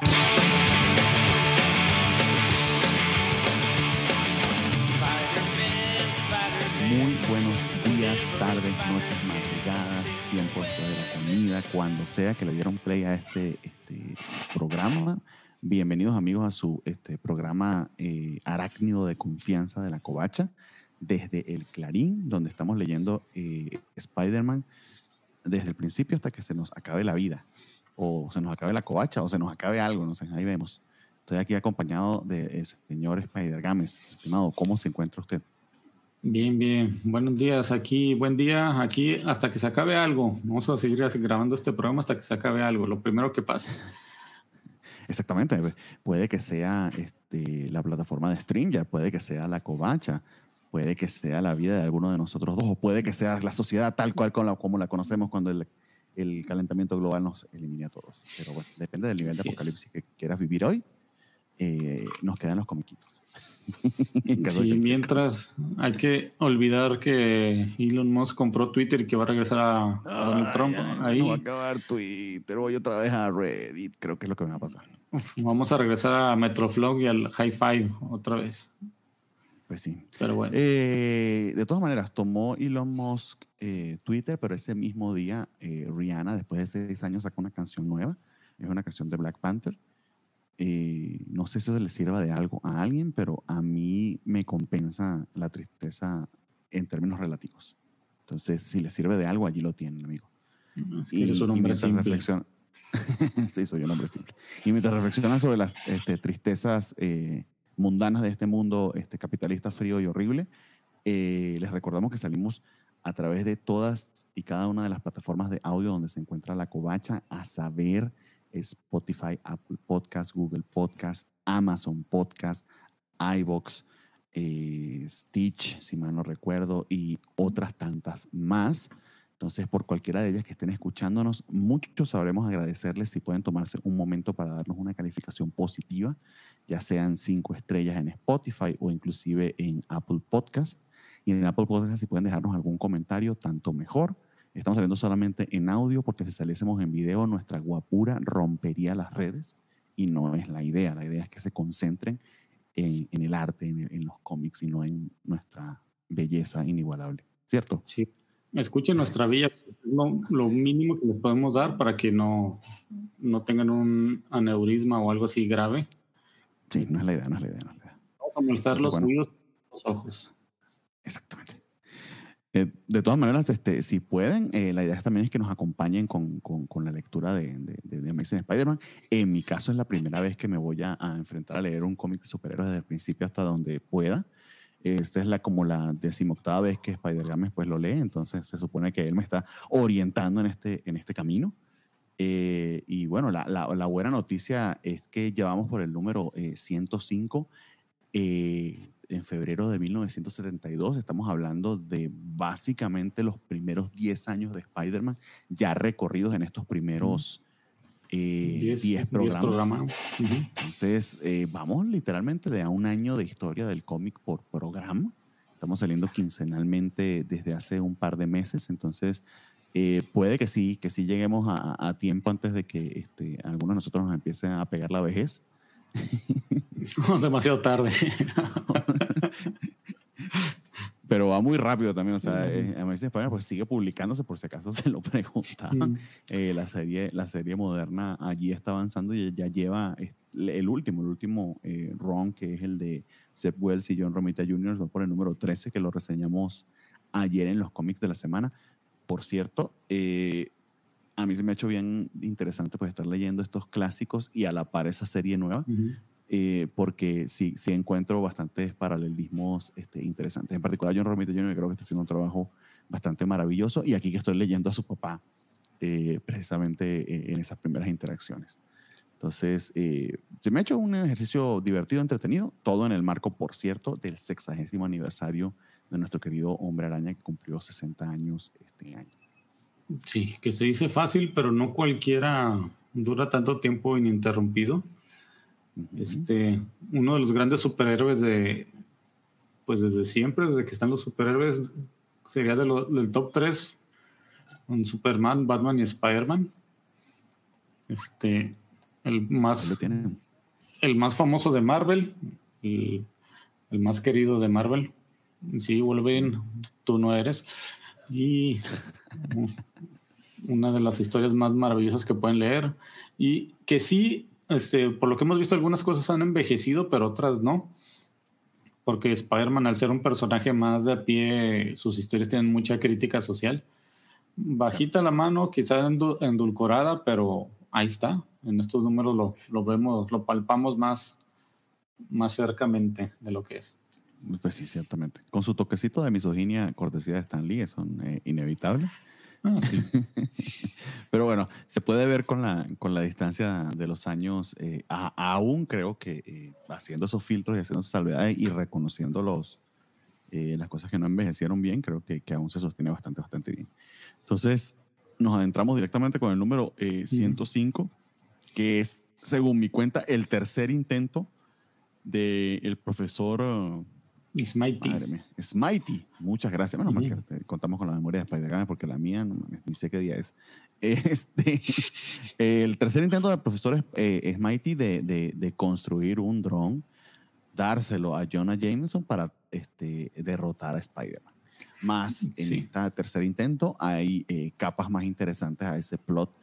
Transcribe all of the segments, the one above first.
Muy buenos días, tardes, noches, madrugadas, tiempos de la comida, cuando sea que le dieron play a este, este programa. Bienvenidos amigos a su este, programa eh, arácnido de confianza de la covacha desde el Clarín, donde estamos leyendo eh, Spider-Man desde el principio hasta que se nos acabe la vida, o se nos acabe la covacha, o se nos acabe algo, no sé, ahí vemos. Estoy aquí acompañado del señor Spider-Games. Estimado, ¿cómo se encuentra usted? Bien, bien. Buenos días. Aquí, buen día. Aquí hasta que se acabe algo. Vamos a seguir grabando este programa hasta que se acabe algo. Lo primero que pase. Exactamente. Puede que sea este, la plataforma de StreamYard, puede que sea la covacha, puede que sea la vida de alguno de nosotros dos, o puede que sea la sociedad tal cual como la conocemos cuando el, calentamiento global nos elimine a todos. Pero bueno, depende del nivel de apocalipsis que quieras vivir hoy. Eh, nos quedan los comiquitos. sí, mientras hay que olvidar que Elon Musk compró Twitter y que va a regresar a, Donald Trump. Ahí no va a acabar Twitter, voy otra vez a Reddit, creo que es lo que me va a pasar. vamos a regresar a Metroflog y al High Five otra vez. Pues sí. Pero bueno. Eh, de todas maneras, tomó Elon Musk eh, Twitter, pero ese mismo día Rihanna, después de seis años, sacó una canción nueva. Es una canción de Black Panther eh, no sé si eso le sirva de algo a alguien, pero a mí me compensa la tristeza en términos relativos. Entonces, si le sirve de algo, allí lo tienen, amigo. Es y, eres un hombre simple. sí, soy un hombre simple. Y mientras reflexionan sobre las este, tristezas eh, mundanas de este mundo este, capitalista frío y horrible, eh, les recordamos que salimos a través de todas y cada una de las plataformas de audio donde se encuentra la covacha, a saber Spotify, Apple Podcast, Google Podcast, Amazon Podcast, iBox, eh, Stitch, si mal no recuerdo, y otras tantas más. Entonces, por cualquiera de ellas que estén escuchándonos, muchos sabremos agradecerles si pueden tomarse un momento para darnos una calificación positiva, ya sean cinco estrellas en Spotify o inclusive en Apple Podcast. Y en Apple Podcast, si pueden dejarnos algún comentario, tanto mejor. Estamos saliendo solamente en audio porque si saliésemos en video nuestra guapura rompería las redes y no es la idea. La idea es que se concentren en, el arte, en, los cómics y no en nuestra belleza inigualable. ¿Cierto? Sí. Escuchen nuestra villa, lo, lo mínimo que les podemos dar para que no, no tengan un aneurisma o algo así grave. Sí, no es la idea, no es la idea. No es la idea. Vamos a molestar los oídos los ojos. Exactamente. Eh, de todas maneras, este, si pueden, eh, la idea también es que nos acompañen con, con, la lectura de, de, de Amazing Spider-Man. En mi caso es la primera vez que me voy a, enfrentar a leer un cómic de superhéroes desde el principio hasta donde pueda. Esta es la, como la decimoctava vez que Spider-Man pues, lo lee, entonces se supone que él me está orientando en este, en este camino. Eh, y bueno, la, la, la, buena noticia es que llevamos por el número 105 en febrero de 1972. Estamos hablando de básicamente los primeros 10 años de Spider-Man, ya recorridos en estos primeros 10 eh, programas. Entonces, eh, vamos literalmente de a un año de historia del cómic por programa. Estamos saliendo quincenalmente desde hace un par de meses, entonces eh, puede que sí, que sí lleguemos a, tiempo antes de que este, algunos de nosotros nos empiecen a pegar la vejez. demasiado tarde. Pero va muy rápido también, o sea, eh, España pues sigue publicándose por si acaso se lo preguntaban. Eh, la, serie, la serie moderna allí está avanzando y ya lleva el último, el último eh, ron, que es el de Seth Wells y John Romita Jr., por el número 13, que lo reseñamos ayer en los cómics de la semana. Por cierto, a mí se me ha hecho bien interesante pues estar leyendo estos clásicos y a la par esa serie nueva, eh, porque sí, sí encuentro bastantes paralelismos este, interesantes. En particular, John Romita Jr. creo que está haciendo un trabajo bastante maravilloso y aquí que estoy leyendo a su papá eh, precisamente eh, en esas primeras interacciones. Entonces, se me ha hecho un ejercicio divertido, entretenido, todo en el marco, por cierto, del sexagésimo aniversario de nuestro querido Hombre Araña que cumplió 60 años este año. Sí, que se dice fácil, pero no cualquiera dura tanto tiempo ininterrumpido. Este, uno de los grandes superhéroes de, pues desde siempre, desde que están los superhéroes, sería del top 3, con Superman, Batman y Spider-Man. Este, el más, el más famoso de Marvel, el, más querido de Marvel. Sí, Wolverine, tú no eres. Y una de las historias más maravillosas que pueden leer. Y que sí, este, por lo que hemos visto, algunas cosas han envejecido, pero otras no. Porque Spider-Man, al ser un personaje más de a pie, sus historias tienen mucha crítica social. Bajita la mano, quizá endulcorada, pero ahí está. En estos números lo, lo vemos, lo palpamos más, más cercamente de lo que es. Pues sí, ciertamente. Con su toquecito de misoginia, cortesía de Stan Lee, son eh, inevitables. Ah, sí. Pero bueno, se puede ver con la, con la distancia de los años, eh, aún creo que eh, haciendo esos filtros y haciendo esas salvedades y reconociendo los, las cosas que no envejecieron bien, creo que, que, aún se sostiene bastante, bastante bien. Entonces, nos adentramos directamente con el número 105, que es, según mi cuenta, el tercer intento del profesor... Smitey. Smitey. Muchas gracias. Bueno, que contamos con la memoria de Spider-Man porque la mía no, ni sé qué día es. Este, el tercer intento del profesor eh, Smitey de, de, de, construir un dron, dárselo a Jonah Jameson para este, derrotar a Spider-Man. Más en este tercer intento hay eh, capas más interesantes a ese plot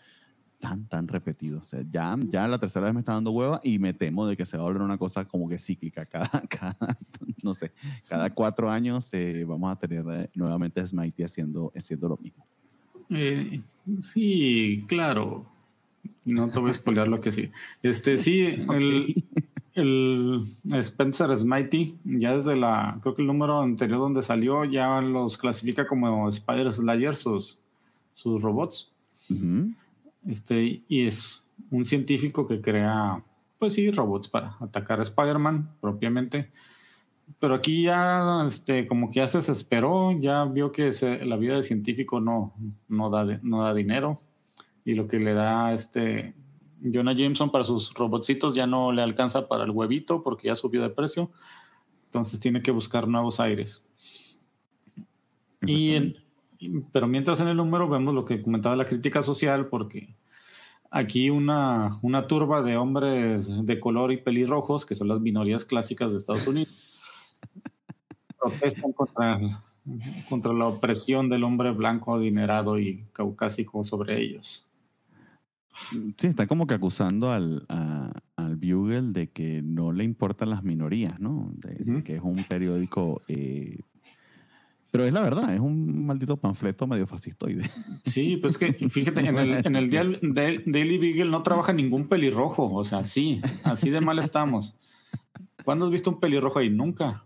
tan, tan repetido. O sea, ya, ya la tercera vez me está dando hueva y me temo de que se va a volver una cosa como que cíclica. Cada, cada no sé, cada cuatro años eh, vamos a tener eh, nuevamente Smitey haciendo, haciendo lo mismo. Eh, sí, claro. No te voy a spoiler lo que sí. Este, sí, el, el, Spencer Smitey, ya desde la, creo que el número anterior donde salió, ya los clasifica como Spider Slayer, sus, sus robots. Este, y es un científico que crea, pues sí, robots para atacar a Spider-Man propiamente. Pero aquí ya, este, como que ya se desesperó, ya vio que la vida de científico no, no, da, no da dinero. Y lo que le da este Jonah Jameson para sus robotcitos ya no le alcanza para el huevito porque ya subió de precio. Entonces tiene que buscar nuevos aires. Y en, pero mientras en el número vemos lo que comentaba la crítica social, porque aquí una, una turba de hombres de color y pelirrojos, que son las minorías clásicas de Estados Unidos, protestan contra, contra la opresión del hombre blanco, adinerado y caucásico sobre ellos. Sí, está como que acusando al, al Bugle de que no le importan las minorías, ¿no? De, que es un periódico eh, pero es la verdad, es un maldito panfleto medio fascistoide. Sí, pues que fíjate, en el, en el Daily Beagle no trabaja ningún pelirrojo. O sea, sí, así de mal estamos. ¿Cuándo has visto un pelirrojo ahí? Nunca.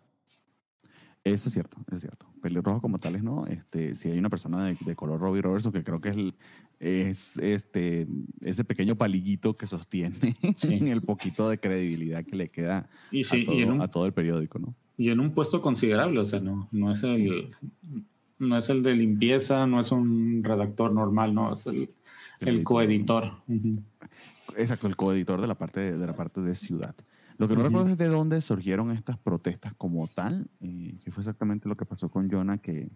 Eso es cierto, es cierto. Pelirrojo como tales, ¿no? Este, si hay una persona de, color Robbie Robertson, que creo que es, el, es este, ese pequeño palillito que sostiene el poquito de credibilidad que le queda a, todo, el periódico, ¿no? Y en un puesto considerable, o sea, no, no es el no es el de limpieza, no es un redactor normal, no, es el, el, coeditor. Exacto, el coeditor de la parte de, la parte de ciudad. Lo que no recuerdo es de dónde surgieron estas protestas como tal, eh, que fue exactamente lo que pasó con Jonah, que,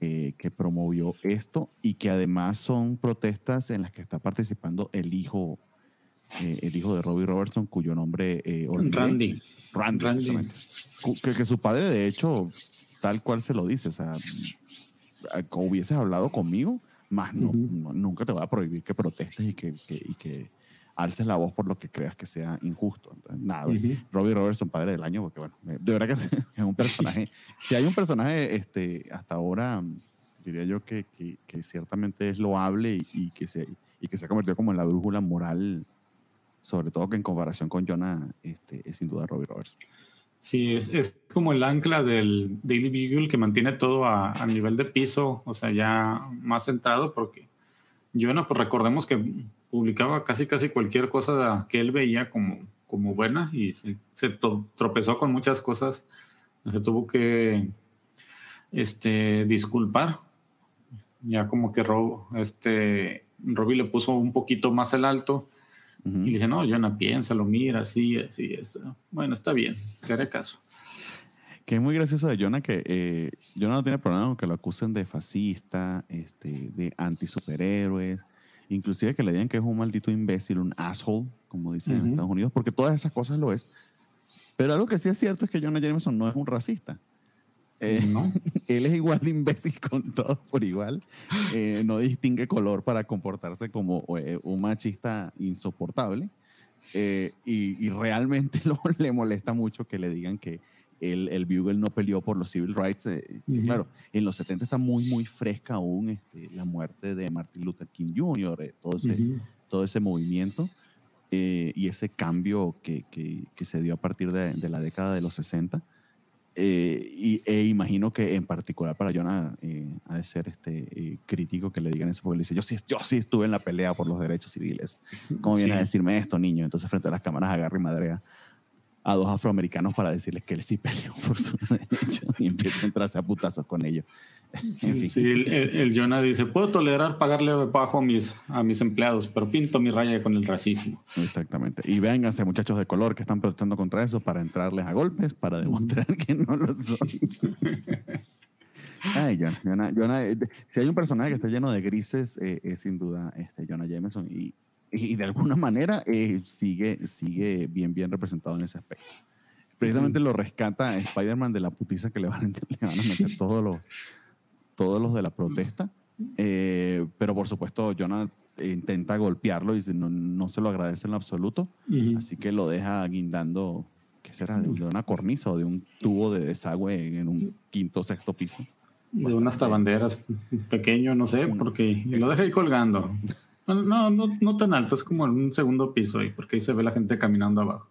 eh, que promovió esto y que además son protestas en las que está participando el hijo eh, el hijo de Robbie Robertson, cuyo nombre eh, Randy. Randy, Que, su padre, de hecho, tal cual se lo dice, o sea, hubieses hablado conmigo, más no, nunca te voy a prohibir que protestes y que, y que alces la voz por lo que creas que sea injusto. nada, Robbie Robertson, padre del año, porque bueno, de verdad que es un personaje, si hay un personaje este, hasta ahora, diría yo que, que, ciertamente es loable y, y, que se, y que se ha convertido como en la brújula moral sobre todo que en comparación con Jonah, este, es sin duda Robbie Roberts. Sí, es, es, como el ancla del Daily Beagle que mantiene todo a, a, nivel de piso, o sea, ya más centrado, porque Jonah, pues recordemos que publicaba casi casi cualquier cosa que él veía como, como buena y se, se tropezó con muchas cosas, se tuvo que este, disculpar, ya como que Rob, este, Robbie le puso un poquito más el alto y dice, no, Jonah, piénsalo, mira, así, así, es. Bueno, está bien, te haré caso. Que es muy gracioso de Jonah que eh, Jonah no tiene problema con que lo acusen de fascista, este, de anti-superhéroes. inclusive que le digan que es un maldito imbécil, un asshole, como dicen en Estados Unidos, porque todas esas cosas lo es. Pero algo que sí es cierto es que Jonah Jameson no es un racista. Eh, no. él es igual de imbécil con todos por igual. Eh, no distingue color para comportarse como eh, un machista insoportable. Y, realmente le molesta mucho que le digan que el, el, Bugle no peleó por los civil rights. Claro, en los 70 está muy, muy fresca aún este, la muerte de Martin Luther King Jr., todo, ese, todo ese movimiento. y ese cambio que, que, que, se dio a partir de, de la década de los 60. Eh, y, e imagino que en particular para Jonah eh, ha de ser este, eh, crítico que le digan eso, porque le dice, yo sí, yo sí estuve en la pelea por los derechos civiles. ¿Cómo viene a decirme esto, niño? Entonces frente a las cámaras agarra y madrea a dos afroamericanos para decirles que él sí peleó por sus derechos y empieza a entrarse a putazos con ellos. Sí, el, Jonah dice, puedo tolerar pagarle bajo a mis, a mis empleados, pero pinto mi raya con el racismo. Exactamente. Y vénganse muchachos de color que están protestando contra eso para entrarles a golpes, para demostrar que no lo son. Ay, Jonah, Jonah, eh, si hay un personaje que está lleno de grises, eh, es sin duda este Jonah Jameson y, y de alguna manera eh, sigue, sigue bien, bien representado en ese aspecto. Precisamente lo rescata Spider-Man de la putiza que le van, le van a meter todos los todos los de la protesta, eh, pero por supuesto Jonah intenta golpearlo y no, no se lo agradece en lo absoluto, así que lo deja guindando, ¿qué será? De, una cornisa o de un tubo de desagüe en un quinto o sexto piso. De unas tabanderas pequeño, no sé, porque lo deja ahí colgando. No, no, no tan alto, es como en un segundo piso ahí, porque ahí se ve la gente caminando abajo.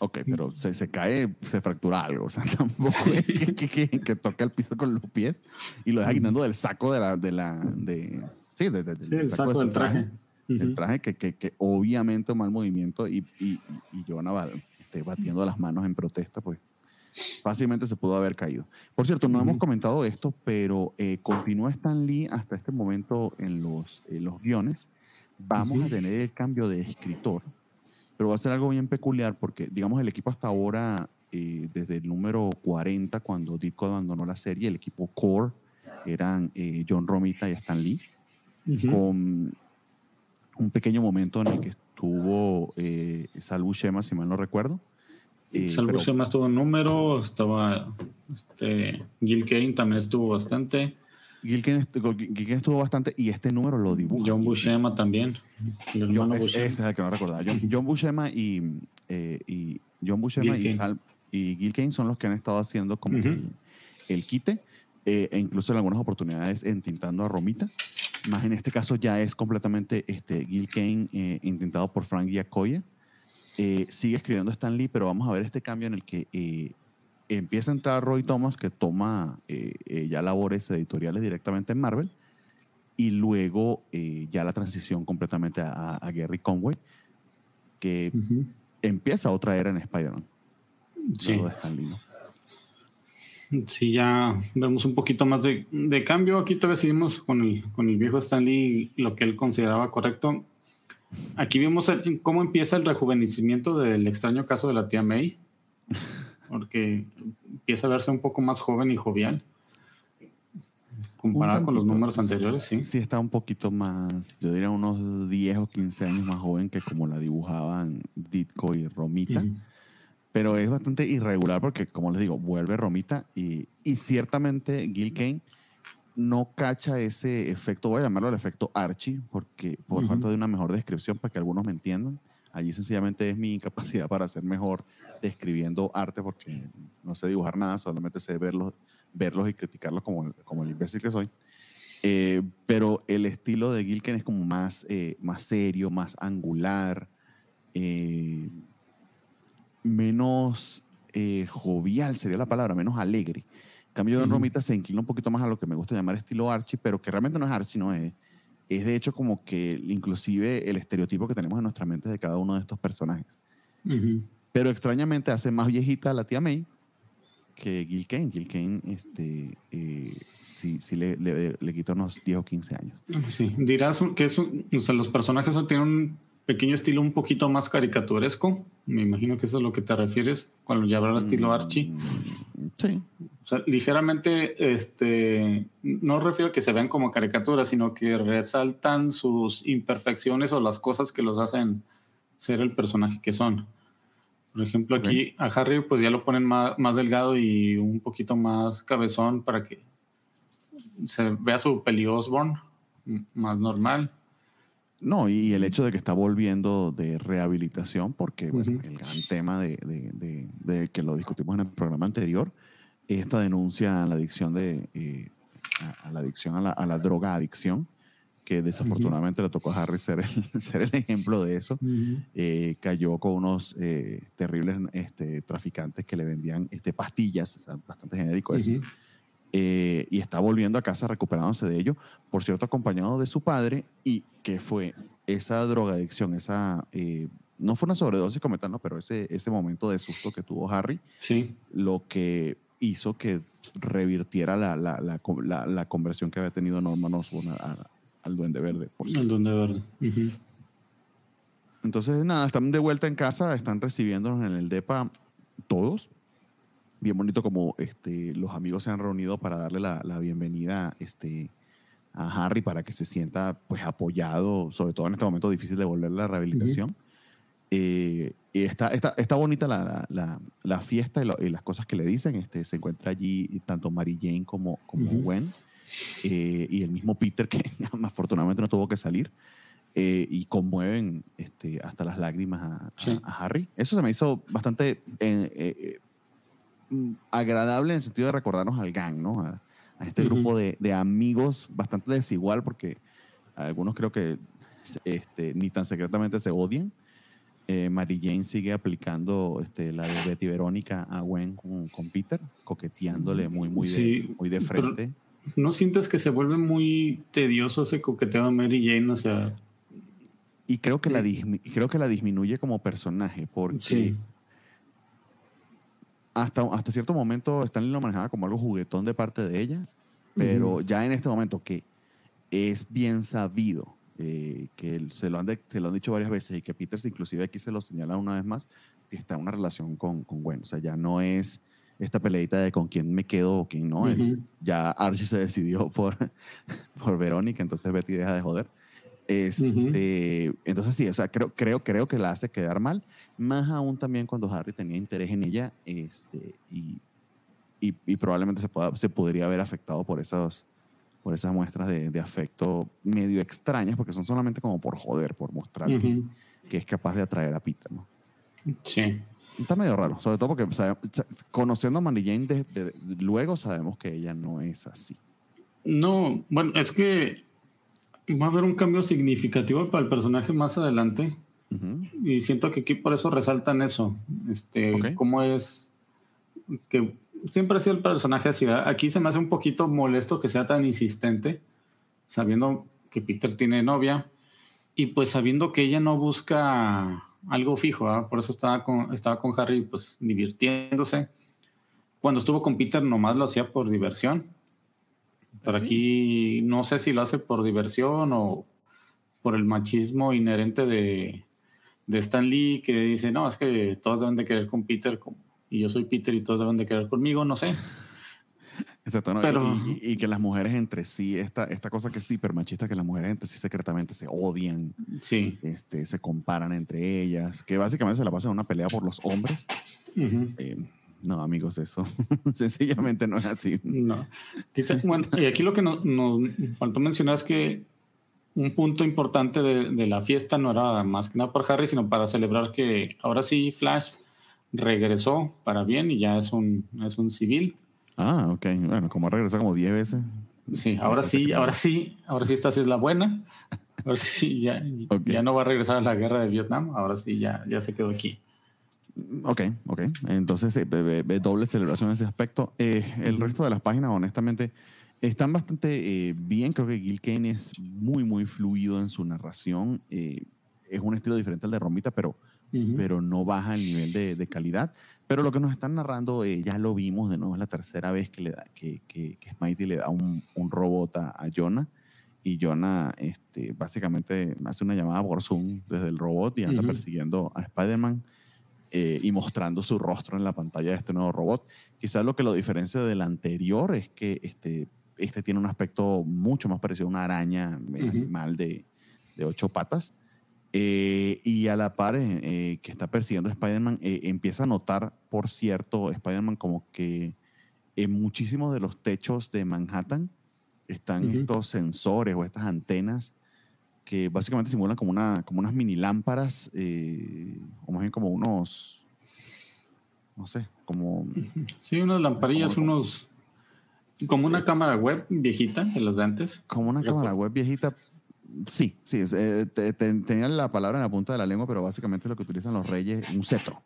Ok, pero se, se cae, se fractura algo. O sea, tampoco es que, que, toca el piso con los pies y lo deja quitando del saco de la. De la de, sí, de, de, sí, el saco, del traje. El traje que, que, que, obviamente mal movimiento y, y, y Jonah este, batiendo las manos en protesta, pues fácilmente se pudo haber caído. Por cierto, no hemos comentado esto, pero eh, continúa Stan Lee hasta este momento en los, en los guiones. Vamos a tener el cambio de escritor pero va a ser algo bien peculiar porque, digamos, el equipo hasta ahora, eh, desde el número 40, cuando Ditko abandonó la serie, el equipo core eran eh, John Romita y Stan Lee, con un pequeño momento en el que estuvo eh, Sal Buscema, si mal no recuerdo. Eh, Sal Buscema estuvo en número, estaba este, Gil Kane también estuvo bastante. Gilken, estuvo bastante y este número lo dibuja. John Buscema también. John, ese es el que no recordaba. John, John Buscema y, eh, y John Buscema y, Sal, y Gil Kane son los que han estado haciendo como el, quite eh, e incluso en algunas oportunidades entintando a Romita. Más en este caso ya es completamente este, Gil Kane eh, intentado por Frank Giacoya. sigue escribiendo Stan Lee, pero vamos a ver este cambio en el que empieza a entrar Roy Thomas, que toma eh, eh, ya labores editoriales directamente en Marvel, y luego eh, ya la transición completamente a, Gary Conway, que empieza otra era en Spider-Man. Sí. Sí, ya vemos un poquito más de, cambio. Aquí todavía seguimos con el, con el viejo Stanley, lo que él consideraba correcto. Aquí vemos cómo empieza el rejuvenecimiento del extraño caso de la tía May. Porque empieza a verse un poco más joven y jovial. Comparado con los números anteriores, sí. Sí, está un poquito más, yo diría unos 10 o 15 años más joven que como la dibujaban Ditko y Romita. Pero es bastante irregular porque, como les digo, vuelve Romita y, y ciertamente Gil Kane no cacha ese efecto, voy a llamarlo el efecto Archie, porque por falta de una mejor descripción para que algunos me entiendan. Allí sencillamente es mi incapacidad para ser mejor describiendo arte porque no sé dibujar nada, solamente sé verlos, verlos y criticarlos como, como el imbécil que soy. Eh, pero el estilo de Gilken es como más, eh, más serio, más angular, eh, menos jovial sería la palabra, menos alegre. En cambio, Don Romita se inclina un poquito más a lo que me gusta llamar estilo Archie, pero que realmente no es Archie, no es es de hecho como que inclusive el estereotipo que tenemos en nuestra mente de cada uno de estos personajes. Pero extrañamente hace más viejita la tía May que Gil Kane. Gil Kane este, eh, sí, sí le, le, quita unos 10 o 15 años. Sí, dirás que es o sea, los personajes tienen un pequeño estilo un poquito más caricaturesco. Me imagino que eso es a lo que te refieres cuando ya habrá estilo mm, Archie. Sí, O sea, ligeramente, este, no refiero a que se vean como caricaturas, sino que resaltan sus imperfecciones o las cosas que los hacen ser el personaje que son. Por ejemplo, aquí a Harry pues ya lo ponen más, más, delgado y un poquito más cabezón para que se vea su peli Osborne más normal. No, y el hecho de que está volviendo de rehabilitación, porque el gran tema de, de, de, que lo discutimos en el programa anterior, esta denuncia a la adicción de eh, a, la adicción a la, a la, droga adicción, que desafortunadamente le tocó a Harry ser el, ser el ejemplo de eso. Eh, cayó con unos eh, terribles este, traficantes que le vendían este, pastillas, o sea, bastante genérico eso. Eh, y está volviendo a casa recuperándose de ello, por cierto, acompañado de su padre, y que fue esa drogadicción, esa, eh, no fue una sobredosis como tal, pero ese, ese momento de susto que tuvo Harry, sí. lo que hizo que revirtiera la, la, la, la conversión que había tenido Norman Osborn al Duende Verde. Por al Duende Verde. Entonces, nada, están de vuelta en casa, están recibiéndonos en el DEPA todos, bien bonito como este, los amigos se han reunido para darle la, la, bienvenida este, a Harry para que se sienta pues apoyado, sobre todo en este momento difícil de volver a la rehabilitación. Eh, y está, está, está bonita la, la, la fiesta y, las cosas que le dicen. Este, se encuentra allí tanto Mary Jane como, como Gwen eh, y el mismo Peter, que afortunadamente no tuvo que salir. Eh, y conmueven este, hasta las lágrimas a, a, Harry. Eso se me hizo bastante Mm, agradable en el sentido de recordarnos al gang, ¿no? A, este grupo de, de, amigos bastante desigual, porque algunos creo que este, ni tan secretamente se odian. Eh, Mary Jane sigue aplicando este, la de Betty Verónica a Gwen con, con Peter, coqueteándole muy, muy, de, muy de frente. ¿No sientes que se vuelve muy tedioso ese coqueteo de Mary Jane? O sea. Y creo que, la, creo que la disminuye como personaje, porque sí hasta, hasta cierto momento Stanley lo manejaba como algo juguetón de parte de ella, pero ya en este momento que es bien sabido, eh, que se lo, han se lo han dicho varias veces y que Peters inclusive aquí se lo señala una vez más, que está en una relación con, con Gwen. O sea, ya no es esta peleita de con quién me quedo o quién no. Ya Archie se decidió por, por Verónica, entonces Betty deja de joder. Este, Entonces sí, o sea, creo, creo, creo que la hace quedar mal, más aún también cuando Harry tenía interés en ella este, y, y, probablemente se, pueda, se podría haber afectado por esas, por esas muestras de, de, afecto medio extrañas, porque son solamente como por joder, por mostrar que, es capaz de atraer a Peter. ¿no? Sí. Está medio raro, sobre todo porque conociendo a Mary Jane luego sabemos que ella no es así. No, bueno, es que va a haber un cambio significativo para el personaje más adelante. Y siento que aquí por eso resaltan eso. Este, cómo es que siempre ha sido el personaje así. Aquí se me hace un poquito molesto que sea tan insistente, sabiendo que Peter tiene novia y pues sabiendo que ella no busca algo fijo. Por eso estaba con, estaba con Harry, pues divirtiéndose. Cuando estuvo con Peter, nomás lo hacía por diversión. Pero aquí no sé si lo hace por diversión o por el machismo inherente de, de Stan Lee, que dice, no, es que todos deben de querer con Peter y yo soy Peter y todos deben de querer conmigo, no sé. Exacto, Pero, y, que las mujeres entre sí, esta, esta cosa que es hiper machista, que las mujeres entre sí secretamente se odian, sí. este, se comparan entre ellas, que básicamente se la pasa en una pelea por los hombres. No, amigos, eso sencillamente no es así. No. y aquí lo que nos, faltó mencionar es que un punto importante de, la fiesta no era más que nada por Harry, sino para celebrar que ahora sí Flash regresó para bien y ya es un, es un civil. Ah, ok. Bueno, como regresó como 10 veces. Sí, ahora sí, ahora sí, ahora sí esta sí es la buena. Ahora sí, ya, ya no va a regresar a la guerra de Vietnam, ahora sí ya, ya se quedó aquí. Ok, ok. Entonces, eh, doble celebración en ese aspecto. Eh, el resto de las páginas, honestamente, están bastante eh, bien. Creo que Gil Kane es muy, muy fluido en su narración. es un estilo diferente al de Romita, pero, pero no baja el nivel de, de, calidad. Pero lo que nos están narrando, ya lo vimos de nuevo, es la tercera vez que, le da, que, que, que Smitey le da un, un robot a, a, Jonah. Y Jonah este, básicamente hace una llamada por Zoom desde el robot y anda persiguiendo a Spider-Man eh, y mostrando su rostro en la pantalla de este nuevo robot. Quizás lo que lo diferencia del anterior es que este, este tiene un aspecto mucho más parecido a una araña animal de, de, ocho patas. Eh, y a la par eh, que está persiguiendo a Spider-Man, empieza a notar, por cierto, Spider-Man como que en muchísimos de los techos de Manhattan están estos sensores o estas antenas que básicamente simulan como, una, como unas mini lámparas, eh, o más bien como unos, no sé, como... Sí, unas lamparillas, unos... Como una cámara web viejita de las de antes. Como una cámara web viejita. Sí, sí. Eh, tenía la palabra en la punta de la lengua, pero básicamente lo que utilizan los reyes, un cetro.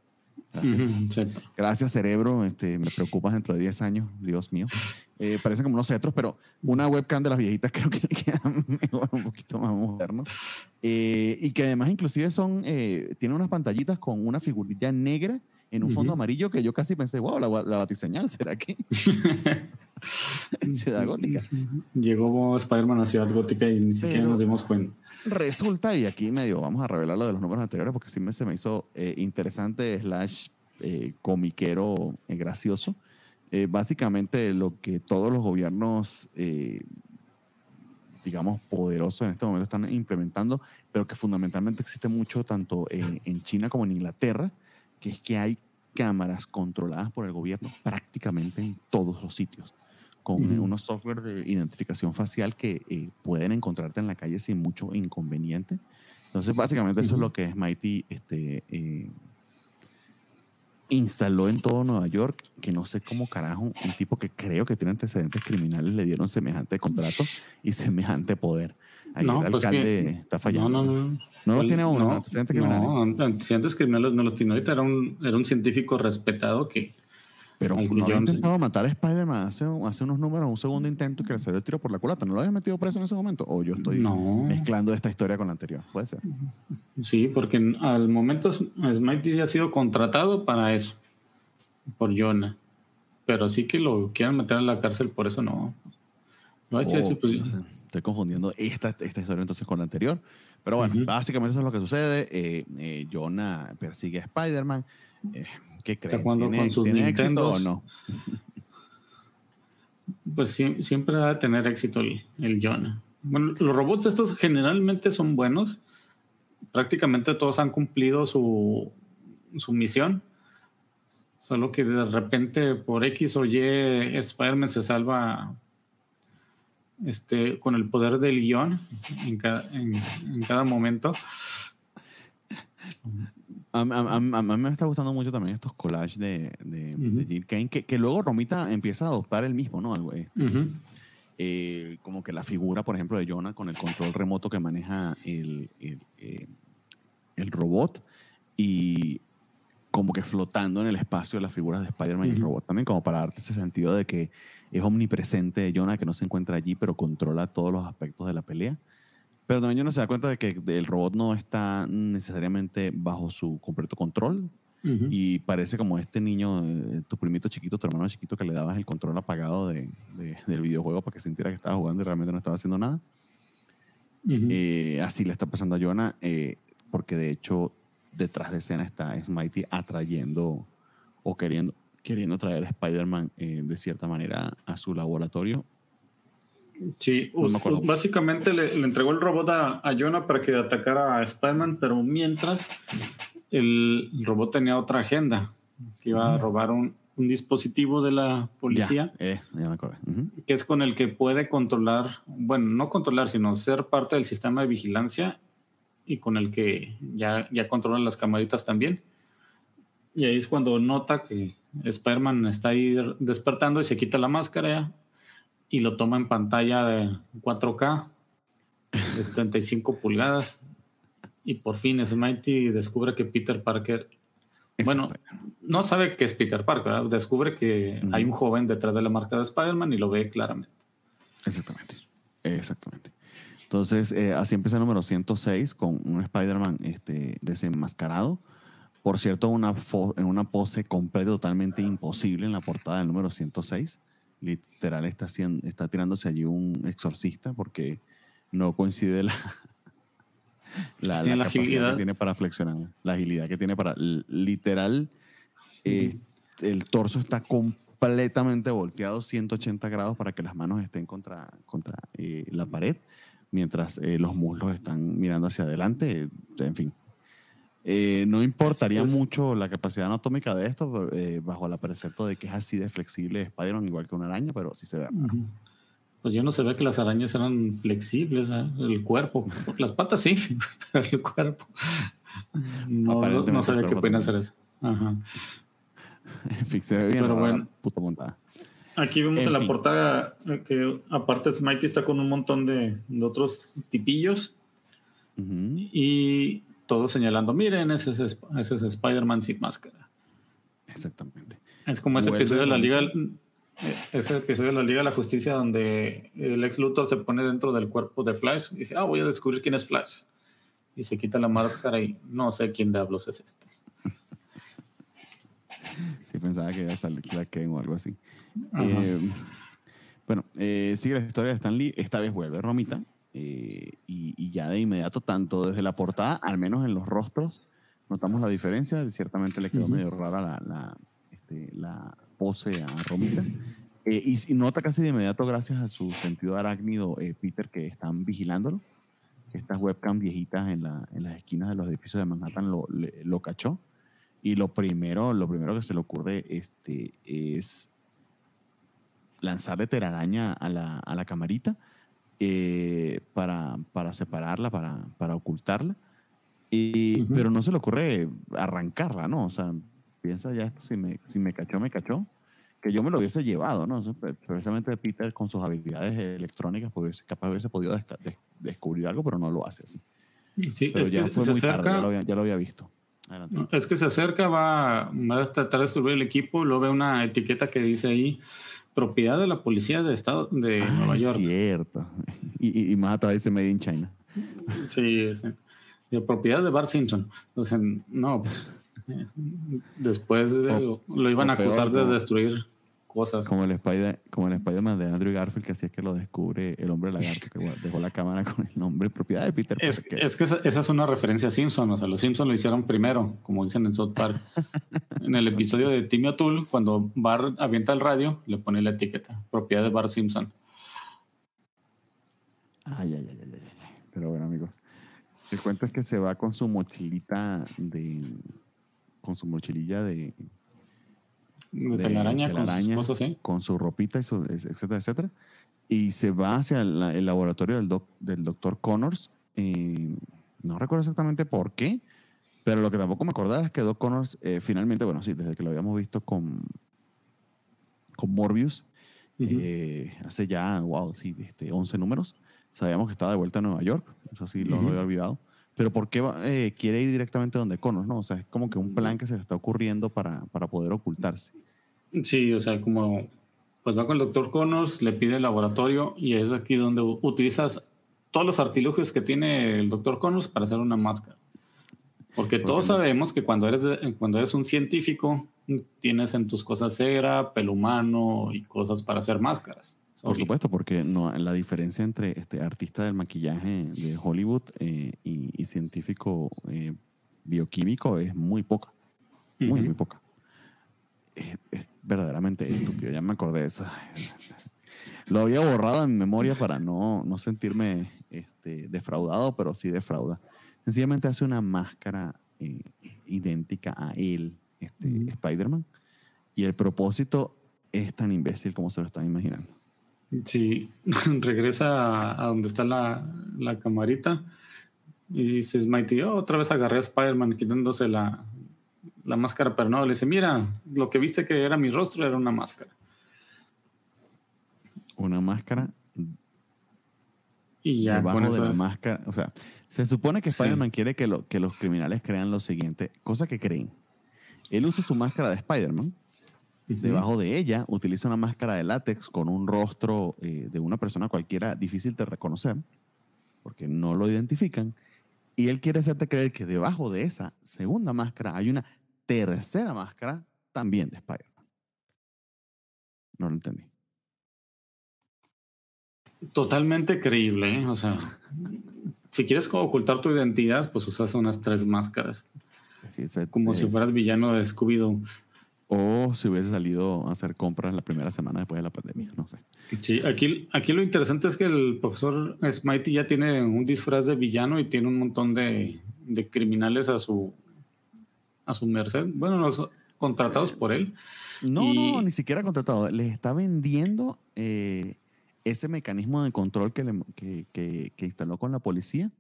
Gracias, cerebro. Este, me preocupas dentro de 10 años, Dios mío. Eh, parecen como unos cetros, pero una webcam de las viejitas creo que le queda mejor, un poquito más moderno. Eh, y que además inclusive son, eh, tiene unas pantallitas con una figurilla negra en un fondo amarillo que yo casi pensé, wow, la, la batiseñal, ¿será que? Ciudad Gótica. Llegó Spider-Man a Ciudad Gótica y ni siquiera nos dimos cuenta. Resulta, y aquí medio vamos a revelar lo de los números anteriores porque sí me, se me hizo eh, interesante, slash eh, comiquero eh, gracioso. básicamente lo que todos los gobiernos, digamos, poderosos en este momento están implementando, pero que fundamentalmente existe mucho tanto en China como en Inglaterra, que es que hay cámaras controladas por el gobierno prácticamente en todos los sitios con unos software de identificación facial que eh, pueden encontrarte en la calle sin mucho inconveniente. Entonces, básicamente eso es lo que Smitey este, eh, instaló en todo Nueva York, que no sé cómo carajo, un tipo que creo que tiene antecedentes criminales le dieron semejante contrato y semejante poder. Ahí el pues alcalde está fallando. No, no, no. No lo tiene uno, antecedentes criminales. No, antecedentes criminales no los tiene. Ahorita era un, era un científico respetado que pero no había intentado matar a Spider-Man hace, hace, unos números, un segundo intento que le salió el tiro por la culata. ¿No lo había metido preso en ese momento? ¿O yo estoy mezclando esta historia con la anterior? Puede ser. Sí, porque al momento Smite ha sido contratado para eso, por Jonah. Pero sí que lo quieran meter en la cárcel, por eso no. No, oh, estoy confundiendo esta, esta historia entonces con la anterior. Pero bueno, básicamente eso es lo que sucede. Eh, eh, Jonah persigue a Spider-Man. Eh, ¿Qué crees? con sus Nintendo o no? Pues siempre va a tener éxito el, el Jonah. Bueno, los robots estos generalmente son buenos. Prácticamente todos han cumplido su, su misión. Solo que de repente por X o Y Spider-Man se salva este, con el poder del guion en en cada momento. A, mí me está gustando mucho también estos collages de, de, Jim Kane, que, que, luego Romita empieza a adoptar el mismo, ¿no? Algo, este, eh, como que la figura, por ejemplo, de Jonah con el control remoto que maneja el, el, eh, el robot y como que flotando en el espacio las figuras de Spider-Man y el robot también, como para darte ese sentido de que es omnipresente Jonah, que no se encuentra allí, pero controla todos los aspectos de la pelea. Pero también uno se da cuenta de que el robot no está necesariamente bajo su completo control. Y parece como este niño, eh, tu primito chiquito, tu hermano chiquito, que le dabas el control apagado de, del videojuego para que sintiera que estaba jugando y realmente no estaba haciendo nada. Eh, así le está pasando a Jonah, eh, porque de hecho detrás de escena está Smitey atrayendo o queriendo, queriendo traer a Spider-Man de cierta manera a su laboratorio Sí, básicamente le, entregó el robot a, a, Jonah para que atacara a Spider-Man, pero mientras el, robot tenía otra agenda, que iba a robar un, dispositivo de la policía, eh, ya me acuerdo. que es con el que puede controlar, bueno, no controlar, sino ser parte del sistema de vigilancia y con el que ya, ya controla las camaritas también. Y ahí es cuando nota que Spider-Man está ahí despertando y se quita la máscara y lo toma en pantalla de 4K de 75 pulgadas y por fin Smitey descubre que Peter Parker bueno, no sabe que es Peter Parker, descubre que hay un joven detrás de la marca de Spider-Man y lo ve claramente. Exactamente, exactamente. Entonces, eh, así empieza el número 106 con un Spider-Man este, desenmascarado. Por cierto, una en una pose completa, totalmente imposible en la portada del número 106 literal está, está tirándose allí un exorcista porque no coincide la, La, Tiene la la agilidad. que tiene para flexionar, la agilidad que tiene para literal. eh, el torso está completamente volteado 180 grados para que las manos estén contra, contra eh, la pared, mientras eh, los muslos están mirando hacia adelante. En fin. Eh, no importaría Es- es- mucho la capacidad anatómica de esto, pero, eh, bajo el precepto de que es así de flexible Spider-Man, igual que una araña, pero sí se ve. Ujú. Pues yo no sabía que las arañas eran flexibles, ¿eh? el cuerpo. Las patas sí, pero el cuerpo. No, no, sabía que podían hacer eso. Ajá. En fin, se ve bien. Pero bueno. puta montada. Aquí vemos En en, la fin. portada eh, que aparte Smitey está con un montón de, de otros tipillos Ujú. y todos señalando, miren, ese es, ese es Spider-Man sin máscara. Exactamente. Es como ese Vuelve episodio de la Liga, eh, ese episodio de la Liga de la Justicia donde el ex Luthor se pone dentro del cuerpo de Flash y dice, ah, voy a descubrir quién es Flash. Y se quita la máscara y no sé quién diablos es este. Sí, pensaba que iba a salir Clark Kent o algo así. Eh, bueno, eh, sigue la historia de Stan Lee. Esta vez vuelve Romita. Eh, y, y ya de inmediato, tanto desde la portada, al menos en los rostros, notamos la diferencia. Ciertamente le quedó Ujú. medio rara la, la, este, la pose a Romita. Eh, y, y nota casi de inmediato, gracias a su sentido arácnido, eh, Peter, que están vigilándolo. Estas webcam viejitas en, la, en las esquinas de los edificios de Manhattan lo, le- lo cachó. Y lo primero, lo primero que se le ocurre este, es lanzarle telaraña a la, a la camarita eh, para, para separarla, para, para ocultarla. Y- Ujú. Pero no se le ocurre arrancarla, ¿no? O sea, piensa ya si me, si me cachó, me cachó. Que yo me lo hubiese llevado, ¿no? Precisamente Peter con sus habilidades electrónicas, pues capaz hubiese podido descubrir algo, pero no lo hace así. Sí, Pero es ya que fue se muy tarde, acerca, ya lo había, ya lo había visto. Adelante. es que se acerca, va, va a tratar de destruir el equipo, luego ve una etiqueta que dice ahí propiedad de la policía de estado de Ah, Nueva York. cierto. Y, y, más atrás dice Made in China. Sí, sí. De propiedad de Bart Simpson. Entonces, no, pues. eh, Después de- O- lo iban a acusar peor, de destruir cosas. Como el Spider, como el Spider-Man de Andrew Garfield, que así es que lo descubre el hombre lagarto, que dejó la cámara con el nombre propiedad de Peter Es, Parker. es que esa, esa es una referencia a Simpson. O sea, los Simpson lo hicieron primero, como dicen en South Park. en el episodio de Timmy O'Toole, cuando Bart avienta el radio, le pone la etiqueta propiedad de Bart Simpson. Ay, ay, ay, ay, ay, ay. Pero bueno, amigos. El cuento es que se va con su mochilita de. con su mochililla de. De de telaraña, con sus telaraña, cosas, ¿sí? con su ropita, y su, etcétera, etcétera. Y se va hacia la- el laboratorio del, doc- del doctor Connors. eh, no recuerdo exactamente por qué, pero lo que tampoco me acordaba es que Doc Connors eh, finalmente, bueno, sí, desde que lo habíamos visto con, con Morbius, Ujú. eh, hace ya, wow, sí, este, 11 números, sabíamos que estaba de vuelta a Nueva York, eso sí, lo Ujú. había olvidado. Pero ¿por qué eh, quiere ir directamente donde Connors? No, o sea, es como que un plan que se le está ocurriendo para, para poder ocultarse. Sí, o sea, como pues va con el doctor Connors, le pide el laboratorio y es aquí donde utilizas todos los artilugios que tiene el doctor Connors para hacer una máscara. Porque todos no? sabemos que cuando eres, cuando eres un científico, tienes en tus cosas cera, pelo humano y cosas para hacer máscaras. Por Obvio. supuesto, porque no, la diferencia entre este artista del maquillaje de Hollywood eh, y, y científico eh, bioquímico es muy poca, muy, muy poca. Es, es verdaderamente estúpido, ya me acordé de eso. Lo había borrado en memoria para no, no sentirme este, defraudado, pero sí defrauda. Sencillamente hace una máscara eh, idéntica a él, este, Ujú. Spider-Man, y el propósito es tan imbécil como se lo están imaginando. Sí, regresa a, donde está la, la camarita y dice Smitey, "Oh, otra vez agarré a Spider-Man quitándose la, la máscara, pero no, le dice, mira, lo que viste que era mi rostro era una máscara. Una máscara Y ya debajo con de la es- máscara. O sea, se supone que Sí. Spider-Man quiere que, lo- que los criminales crean lo siguiente, cosa que creen. Él usa su máscara de Spider-Man, Ujú. debajo de ella utiliza una máscara de látex con un rostro eh, de una persona cualquiera difícil de reconocer, porque no lo identifican, y él quiere hacerte creer que debajo de esa segunda máscara hay una tercera máscara también de Spider-Man. No lo entendí. Totalmente creíble, ¿eh? o sea, si quieres ocultar tu identidad, pues usas unas tres máscaras. como si fueras villano de Scooby-Doo. O si hubiese salido a hacer compras la primera semana después de la pandemia, no sé. Sí, aquí, aquí lo interesante es que el profesor Smitey ya tiene un disfraz de villano y tiene un montón de, de criminales a su, a su merced. Bueno, los contratados por él. No, no, ni siquiera contratado. Les está vendiendo eh, ese mecanismo de control que, le, que, que, instaló con la policía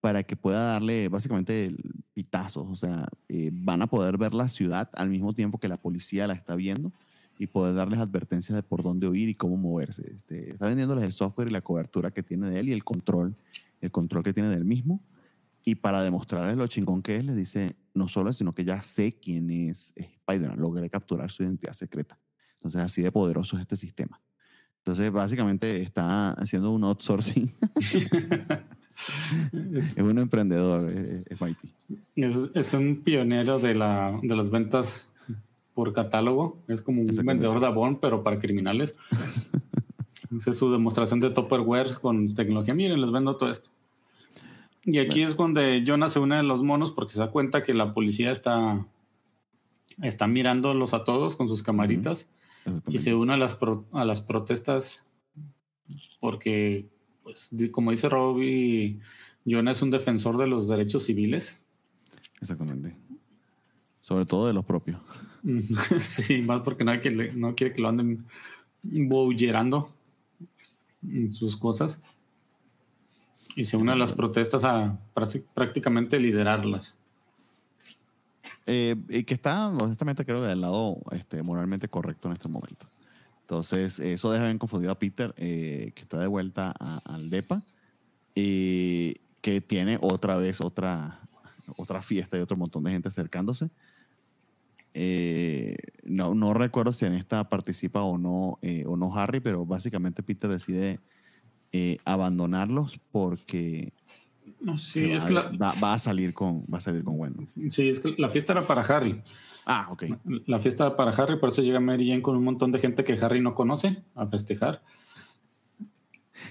para que pueda darle básicamente pitazos. O sea, eh, van a poder ver la ciudad al mismo tiempo que la policía la está viendo y poder darles advertencias de por dónde huir y cómo moverse. Este, está vendiéndoles el software y la cobertura que tiene de él y el control, el control que tiene del mismo. Y para demostrarles lo chingón que es, les dice, no solo, sino que ya sé quién es Spider-Man, logré capturar su identidad secreta. Entonces, así de poderoso es este sistema. Entonces, básicamente está haciendo un outsourcing. es un emprendedor, es, es, un pionero de, la, de las ventas por catálogo. Es como un vendedor de Avon, pero para criminales. es su demostración de Tupperware con tecnología. Miren, les vendo todo esto. Y aquí es donde Jonas se une a los monos porque se da cuenta que la policía está, está mirándolos a todos con sus camaritas y se une a las, a las protestas porque, pues, como dice Robbie, Jonas es un defensor de los derechos civiles. Exactamente. Sobre todo de los propios. sí, más porque nadie no quiere que lo anden bollerando en sus cosas y se une a las protestas a prácticamente liderarlas. Eh, y que está, honestamente, creo que del lado este, moralmente correcto en este momento. Entonces, eso deja bien confundido a Peter, eh, que está de vuelta al DEPA, y que tiene otra vez otra, otra fiesta y otro montón de gente acercándose. Eh, no, no recuerdo si en esta participa o no, o no Harry, pero básicamente Peter decide eh, abandonarlos porque va, a salir con va a salir con bueno. Sí, es que la fiesta era para Harry. Ah, ok. La fiesta era para Harry, por eso llega Mary Jane con un montón de gente que Harry no conoce a festejar.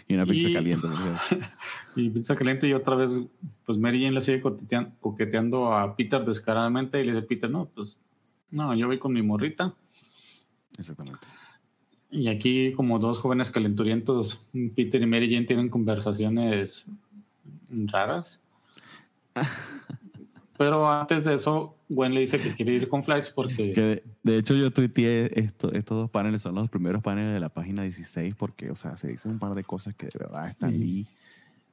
Y una pizza caliente. y pizza caliente y otra vez, pues Mary Jane le sigue coqueteando a Peter descaradamente y le dice, Peter, no, pues no, yo voy con mi morrita. Exactamente. Y aquí, como dos jóvenes calenturientos, Peter y Mary Jane tienen conversaciones raras. Pero antes de eso, Gwen le dice que quiere ir con Flash porque... de, hecho, yo tuiteé esto, estos dos paneles, son los primeros paneles de la página 16 porque, o sea, se dicen un par de cosas que de verdad están Lee,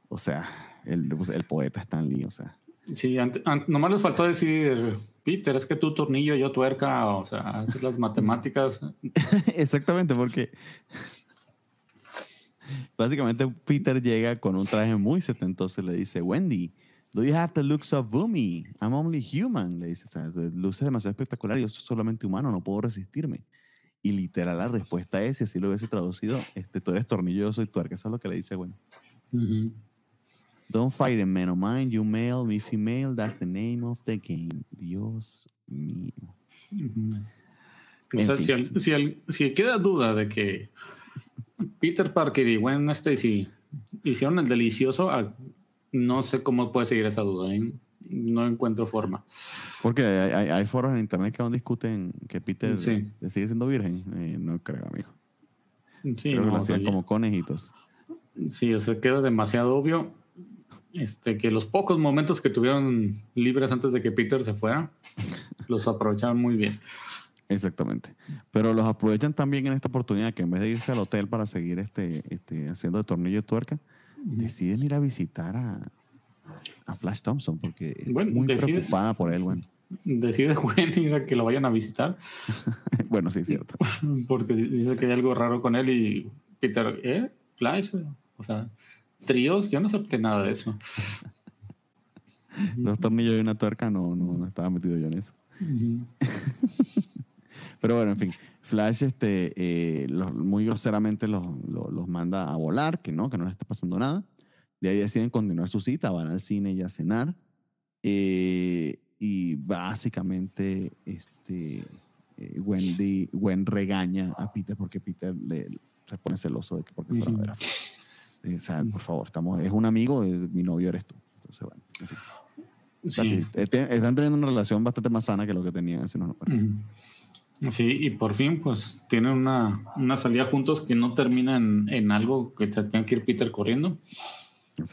o sea, el, el poeta Stan Lee, o sea. Sí, nomás les faltó decir, Peter, es que tú tornillo, yo tuerca, o sea, hacer las matemáticas. Exactamente, porque básicamente Peter llega con un traje muy setentoso y le dice, Wendy, do you have the looks of Boomy? I'm only human. Le dice, o sea, luces demasiado espectacular, yo soy solamente humano, no puedo resistirme. Y literal la respuesta es, si así lo hubiese traducido, este, tú eres tornillo, yo soy tuerca. Eso es lo que le dice Wendy. Don't fight him, man of mine. You male, me female. That's the name of the game. Dios mío. O sea, si, si, queda duda de que Peter Parker y Gwen Stacy hicieron el delicioso, ah, no sé cómo puede seguir esa duda. ¿eh? No encuentro forma. Porque hay, hay, foros en internet que aún discuten que Peter sigue siendo virgen. Eh, no creo, amigo. Sí, creo que lo hacían como conejitos. Sí, o sea, queda demasiado obvio este, que los pocos momentos que tuvieron libres antes de que Peter se fuera, los aprovecharon muy bien. Exactamente. Pero los aprovechan también en esta oportunidad que en vez de irse al hotel para seguir este, este, haciendo de tornillo de tuerca, deciden ir a visitar a, a Flash Thompson porque es muy preocupada por él, bueno. Decide Gwen ir a que lo vayan a visitar. bueno, sí, es cierto. Porque dice que hay algo raro con él y Peter, ¿eh? Flash, o sea, tríos, yo no acepté nada de eso. Los tornillos y una tuerca, no, no, estaba metido yo en eso. Pero bueno, en fin, Flash este, eh, muy groseramente los, manda a volar, que no, que no les está pasando nada. De ahí deciden continuar su cita, van al cine y a cenar. Eh, y básicamente este, eh, Wendy, Gwen regaña a Peter porque Peter le, se pone celoso de que porque fuera a ver a O sea, por favor, estamos, es un amigo, mi novio eres tú. Entonces, bueno, Sí. Están teniendo una relación bastante más sana que lo que tenían hace unos Sí, y por fin, pues, tienen una, una salida juntos que no termina en, en algo que se tenga que ir Peter corriendo.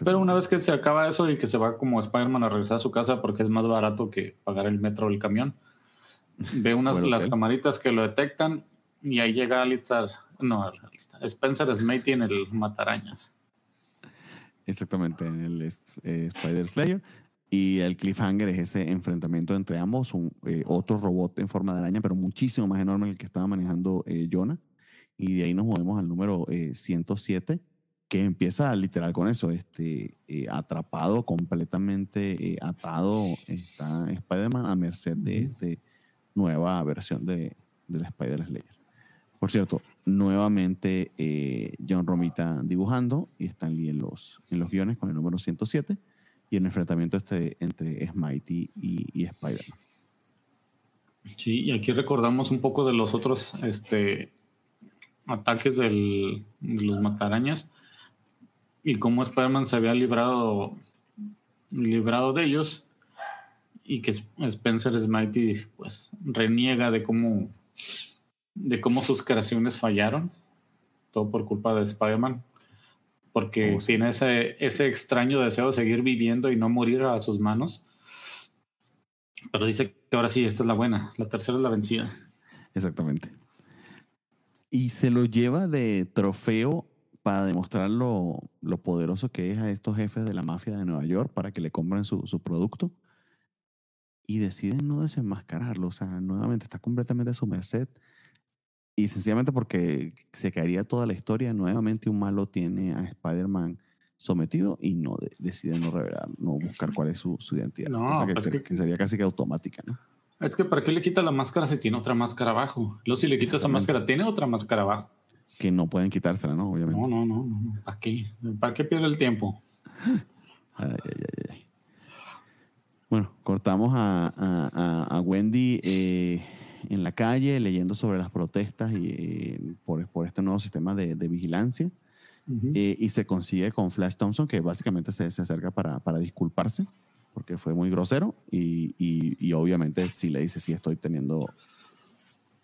Pero una vez que se acaba eso y que se va como Spider-Man a regresar a su casa porque es más barato que pagar el metro o el camión, ve unas las camaritas que lo detectan y ahí llega Alistar, no, Spencer Smitey en el Matarañas. Exactamente, en el eh, Spider Slayer. Y el cliffhanger es ese enfrentamiento entre ambos, un, eh, otro robot en forma de araña, pero muchísimo más enorme que el que estaba manejando eh, Jonah. Y de ahí nos movemos al número 107, que empieza literal con eso, este, atrapado, completamente atado, está Spider-Man a merced de esta nueva versión de, de la Spider Slayer. Por cierto, nuevamente eh, John Romita dibujando y Stan Lee en los, en los guiones con el número 107 y el enfrentamiento este entre Smitey y, y Spider-Man. Sí, y aquí recordamos un poco de los otros este, ataques del, de los matarañas y cómo Spider-Man se había librado, librado de ellos y que Spencer Smitey pues reniega de cómo de cómo sus creaciones fallaron, todo por culpa de Spider-Man, porque oh, tiene ese, ese extraño deseo de seguir viviendo y no morir a sus manos. Pero dice que ahora sí, esta es la buena, la tercera es la vencida. Exactamente. Y se lo lleva de trofeo para demostrar lo, lo, poderoso que es a estos jefes de la mafia de Nueva York para que le compren su, su producto. Y deciden no desenmascararlo. O sea, nuevamente está completamente a su merced. Y sencillamente porque se caería toda la historia, nuevamente un malo tiene a Spider-Man sometido y no decide no revelar, no buscar cuál es su, identidad. No, pues que, sería casi que automática, ¿no? Es que ¿para qué le quita la máscara si tiene otra máscara abajo? Luego si le quita esa máscara, tiene otra máscara abajo. Que no pueden quitársela, ¿no? Obviamente. No, no, no. ¿Para qué? ¿Para qué pierde el tiempo? Ay, ay, ay, bueno, cortamos a, a, a Wendy. Eh, en la calle leyendo sobre las protestas y, eh, por, por, este nuevo sistema de, de vigilancia. Eh, y se consigue con Flash Thompson, que básicamente se, se acerca para, para, disculparse, porque fue muy grosero. Y, y, y, obviamente sí le dice, sí estoy teniendo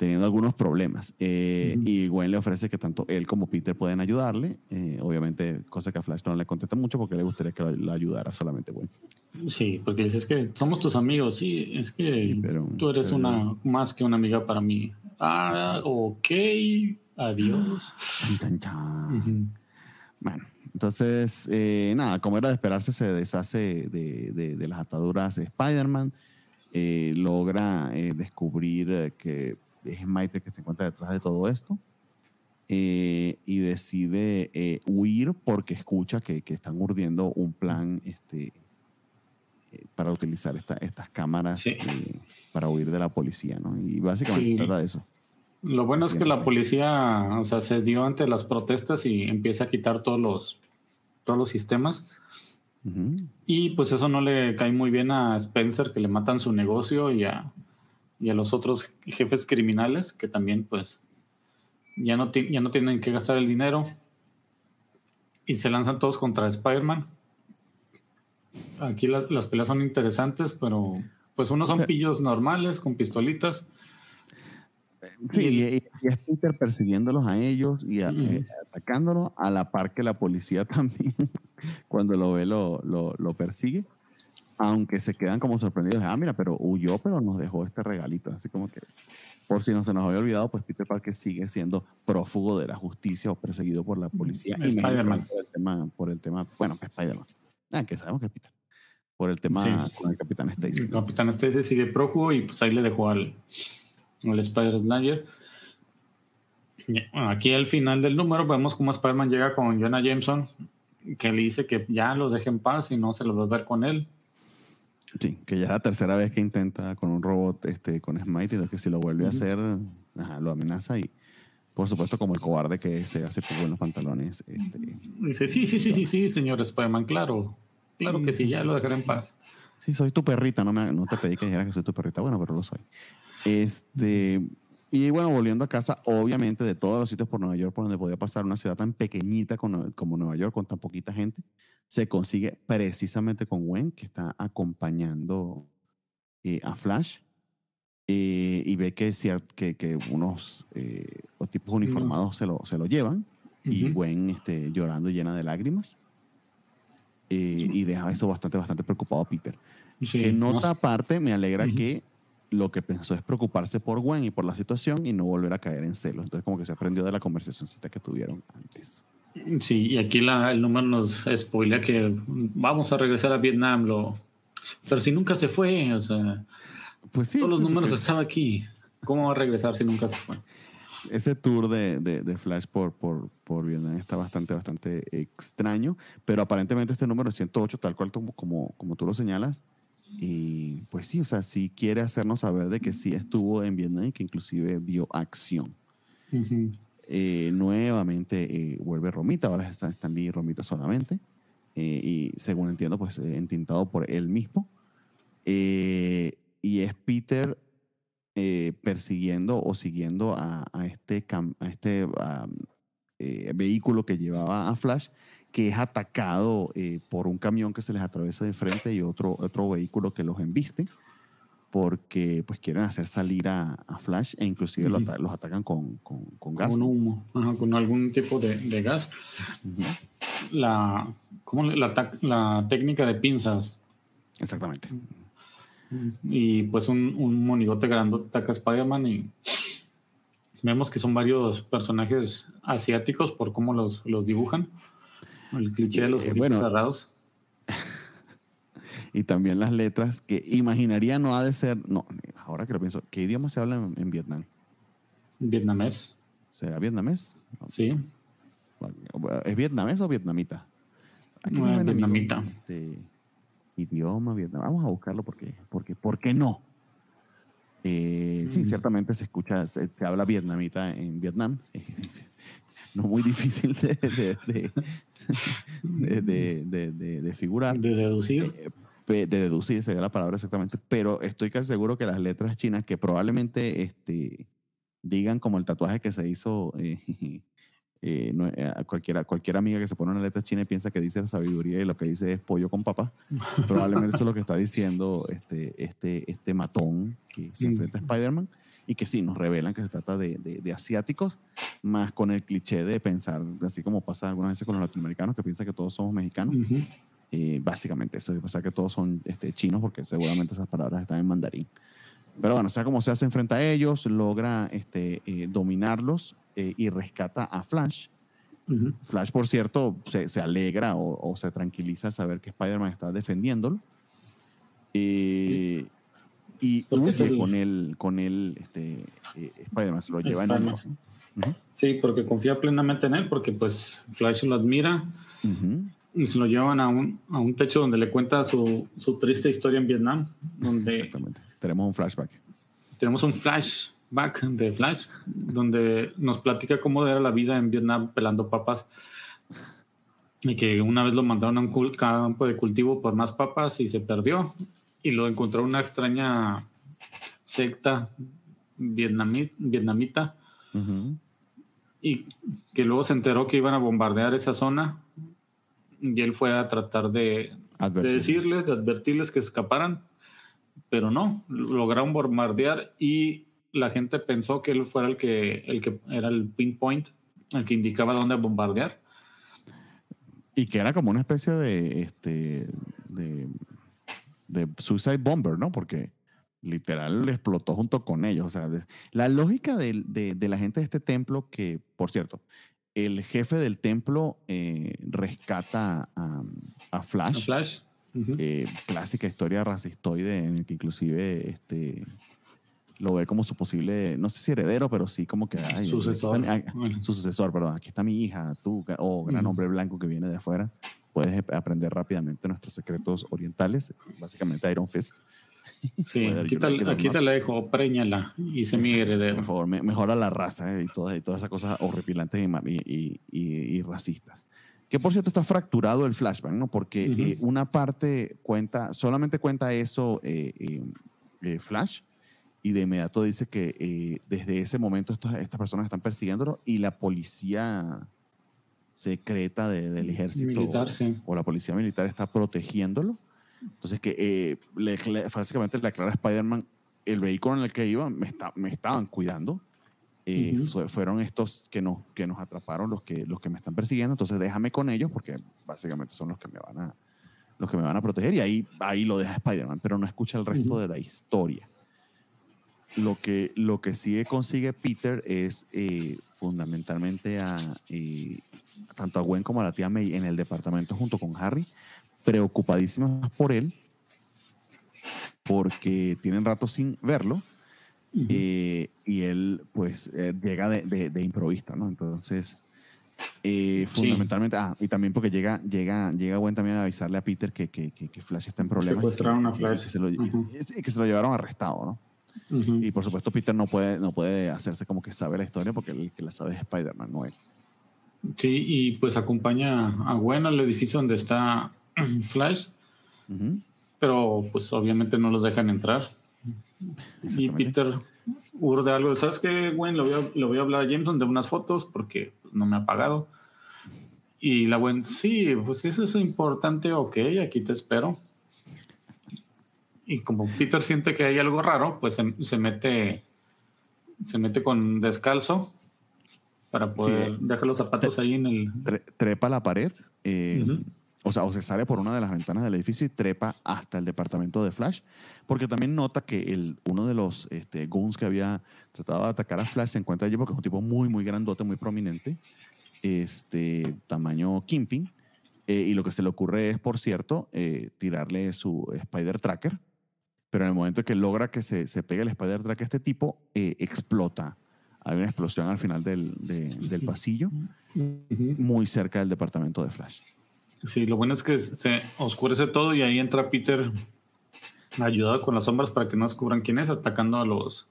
teniendo algunos problemas. Eh, y Gwen le ofrece que tanto él como Peter pueden ayudarle. Eh, obviamente, cosa que a Flash no le contesta mucho porque le gustaría que lo, ayudara solamente Gwen. Sí, porque dices que somos tus amigos. Sí, es que tú eres una más que una amiga para mí. Ah, ok. Adiós. Bueno, entonces, eh, nada, como era de esperarse, se deshace de, de, de las ataduras de Spider-Man. logra descubrir que es Maite que se encuentra detrás de todo esto. Eh, y decide eh, huir porque escucha que, que, están urdiendo un plan este, eh, para utilizar estas cámaras para huir de la policía, ¿no? Y básicamente trata de eso. Lo bueno es que la policía, o sea, se dio ante las protestas y empieza a quitar todos los, todos los sistemas. Y pues eso no le cae muy bien a Spencer, que le matan su negocio y a, y a los otros jefes criminales que también pues ya no, ya no tienen que gastar el dinero y se lanzan todos contra Spider-Man. Aquí las peleas son interesantes, pero pues unos son pillos normales con pistolitas. Sí, y, es Peter persiguiéndolos a ellos y eh, atacándolos a la par que la policía también, cuando lo ve, lo, lo, lo persigue aunque se quedan como sorprendidos, ah, mira, pero huyó, pero nos dejó este regalito, así como que, por si no se nos había olvidado, pues Peter Parker sigue siendo prófugo de la justicia o perseguido por la policía. Y Spider-Man. Por el tema, por el tema, bueno, Spider-Man, ah, que sabemos que es Peter, por el tema con el Capitán Stacy. El Capitán Stacy sigue prófugo y pues ahí le dejó al, al Spider-Slayer. Aquí al final del número vemos cómo Spider-Man llega con Jonah Jameson, que le dice que ya lo deje en paz y no se lo va a ver con él. Sí, que ya es la tercera vez que intenta con un robot, este, con Smite, y que si lo vuelve a hacer, lo amenaza y, por supuesto, como el cobarde que se hace por los pantalones. Este, Dice, sí, sí, sí, sí, sí, señor Spider-Man, claro, claro que sí, ya lo dejaré en paz. Sí, soy tu perrita, no, me, no te pedí que dijeras que soy tu perrita, bueno, pero lo soy. Este, Y bueno, volviendo a casa, obviamente de todos los sitios por Nueva York por donde podía pasar una ciudad tan pequeñita como Nueva York, con tan poquita gente, se consigue precisamente con Gwen, que está acompañando eh, a Flash. Eh, y ve que, que, que unos eh, tipos uniformados se, lo, se lo llevan. Y Gwen este, llorando llena de lágrimas. Y deja eso bastante, bastante preocupado a Peter. en otra parte, me alegra que lo que pensó es preocuparse por Gwen y por la situación y no volver a caer en celos. Entonces como que se aprendió de la conversacióncita que tuvieron antes. Sí, y aquí la, el número nos spoilea que vamos a regresar a Vietnam, lo, pero si nunca se fue, o sea, pues sí, todos los números estaban aquí. ¿Cómo va a regresar si nunca se fue? Ese tour de, de, Flash por, por, por, Vietnam está bastante, bastante extraño, pero aparentemente este número 108, tal cual como, como tú lo señalas, y pues sí, o sea, sí quiere hacernos saber de que sí estuvo en Vietnam y que inclusive vio acción. Eh, nuevamente eh, vuelve Romita, ahora está Stan Lee Romita solamente. Eh, y según entiendo, pues entintado por él mismo. y es Peter persiguiendo o siguiendo a, este, a este vehículo que llevaba a Flash que es atacado por un camión que se les atraviesa de frente y otro, otro vehículo que los embiste porque pues quieren hacer salir a, Flash e inclusive los, atacan con, con, gas. Con humo, con algún tipo de, gas. la, ¿cómo, la, la, técnica de pinzas. Exactamente. Y pues un, un monigote grande ataca a Spider-Man y vemos que son varios personajes asiáticos por cómo los, los dibujan. El cliché de los eh, bueno, cerrados. Y también las letras que imaginaría no ha de ser. No, ahora que lo pienso, ¿qué idioma se habla en, Vietnam? Vietnamés. ¿Será vietnamés? Sí. ¿Es vietnamés o vietnamita? No, es vietnamita. Este, idioma vietnam. Vamos a buscarlo porque, porque ¿por qué no? Eh, Sí, mm. ciertamente se escucha, se, se, habla vietnamita en Vietnam. no muy difícil de, de, de figurar. De deducir. Eh, de deducir sería la palabra exactamente, pero estoy casi seguro que las letras chinas que probablemente este, digan como el tatuaje que se hizo eh, eh, cualquiera, cualquier amiga que se pone una letra china y piensa que dice sabiduría y lo que dice es pollo con papá, probablemente eso es lo que está diciendo este, este, este matón que se enfrenta a Spider-Man y que sí, nos revelan que se trata de, de, asiáticos, más con el cliché de pensar, así como pasa algunas veces con los latinoamericanos, que piensan que todos somos mexicanos. Y básicamente eso, de pensar que todos son este, chinos, porque seguramente esas palabras están en mandarín. Pero bueno, sea como sea, se enfrenta a ellos, logra este, eh, dominarlos eh, y rescata a Flash. Flash, por cierto, se, se alegra o, o, se tranquiliza al saber que Spider-Man está defendiéndolo. Eh, y huye con él, con él este, eh, Spider-Man, se lo lleva en el... Sí, porque confía plenamente en él, porque pues Flash lo admira y se lo llevan a un, a un techo donde le cuenta su, su triste historia en Vietnam, donde... Exactamente. Tenemos un flashback. Tenemos un flashback de Flash, donde nos platica cómo era la vida en Vietnam pelando papas. Y que una vez lo mandaron a un campo de cultivo por más papas y se perdió. Y lo encontró una extraña secta vietnamita. Y que luego se enteró que iban a bombardear esa zona y él fue a tratar de, decirles, de advertirles que escaparan, pero no, lograron bombardear y la gente pensó que él fuera el que, el que era el pinpoint, el que indicaba dónde bombardear. Y que era como una especie de, este, de de Suicide Bomber, ¿no? Porque literal explotó junto con ellos. O sea, la lógica de, de, la gente de este templo, que, por cierto, el jefe del templo eh, rescata a, a, Flash. Flash. Eh, clásica historia racistoide en el que inclusive este, lo ve como su posible, no sé si heredero, pero sí como que... sucesor. Su sucesor, perdón. Aquí está mi hija, tú, o gran hombre blanco que viene de afuera puedes aprender rápidamente nuestros secretos orientales, básicamente Iron Fist. Sí, aquí, te, la dejo, préñala y se mi heredero. Por favor, mejora la raza eh, y, todas, y todas esas cosas horripilantes y, y, racistas. Que por cierto está fracturado el flashback, ¿no? Porque eh, una parte cuenta, solamente cuenta eso eh, Flash y de inmediato dice que eh, desde ese momento estas personas están persiguiéndolo y la policía secreta del ejército o, la policía militar está protegiéndolo. Entonces que eh, le, básicamente le aclara a Spider-Man el vehículo en el que iba me, está, me estaban cuidando. Eh, fueron estos que nos, que nos atraparon los que, los que me están persiguiendo, entonces déjame con ellos porque básicamente son los que me van a, los que me van a proteger. Y ahí, ahí lo deja Spider-Man, pero no escucha el resto de la historia. Lo que, lo que sí consigue Peter es eh, fundamentalmente a, eh, tanto a Gwen como a la tía May en el departamento junto con Harry, preocupadísimas por él, porque tienen rato sin verlo. Eh, y él pues llega de, de, improvista, ¿no? Entonces, fundamentalmente, ah, y también porque llega, llega, llega Gwen también a avisarle a Peter que, que, que, Flash está en problemas. Secuestraron a Flash. Que se, lo, que se lo llevaron arrestado, ¿no? Y por supuesto Peter no puede, no puede hacerse como que sabe la historia porque el que la sabe es Spider-Man, no él. Sí, y pues acompaña a Gwen al edificio donde está Flash, pero pues obviamente no los dejan entrar. Y Peter urde algo, ¿sabes qué, Gwen? Le voy, a, voy a hablar a Jameson de unas fotos porque no me ha pagado. Y la Gwen, sí, pues eso es importante, ok, aquí te espero y como Peter siente que hay algo raro, pues se, mete se mete con descalzo para poder dejar los zapatos ahí en el... trepa la pared, eh, o sea, o se sale por una de las ventanas del edificio y trepa hasta el departamento de Flash, porque también nota que el, uno de los este, goons que había tratado de atacar a Flash se encuentra allí porque es un tipo muy, muy grandote, muy prominente, este, tamaño Kimping, eh, y lo que se le ocurre es, por cierto, eh, tirarle su Spider Tracker, pero en el momento que logra que se, se pegue el Spider Track a este tipo, eh, explota. Hay una explosión al final del, del pasillo, muy cerca del departamento de Flash. Sí, lo bueno es que se oscurece todo y ahí entra Peter ayudado con las sombras para que no descubran quién es, atacando a los,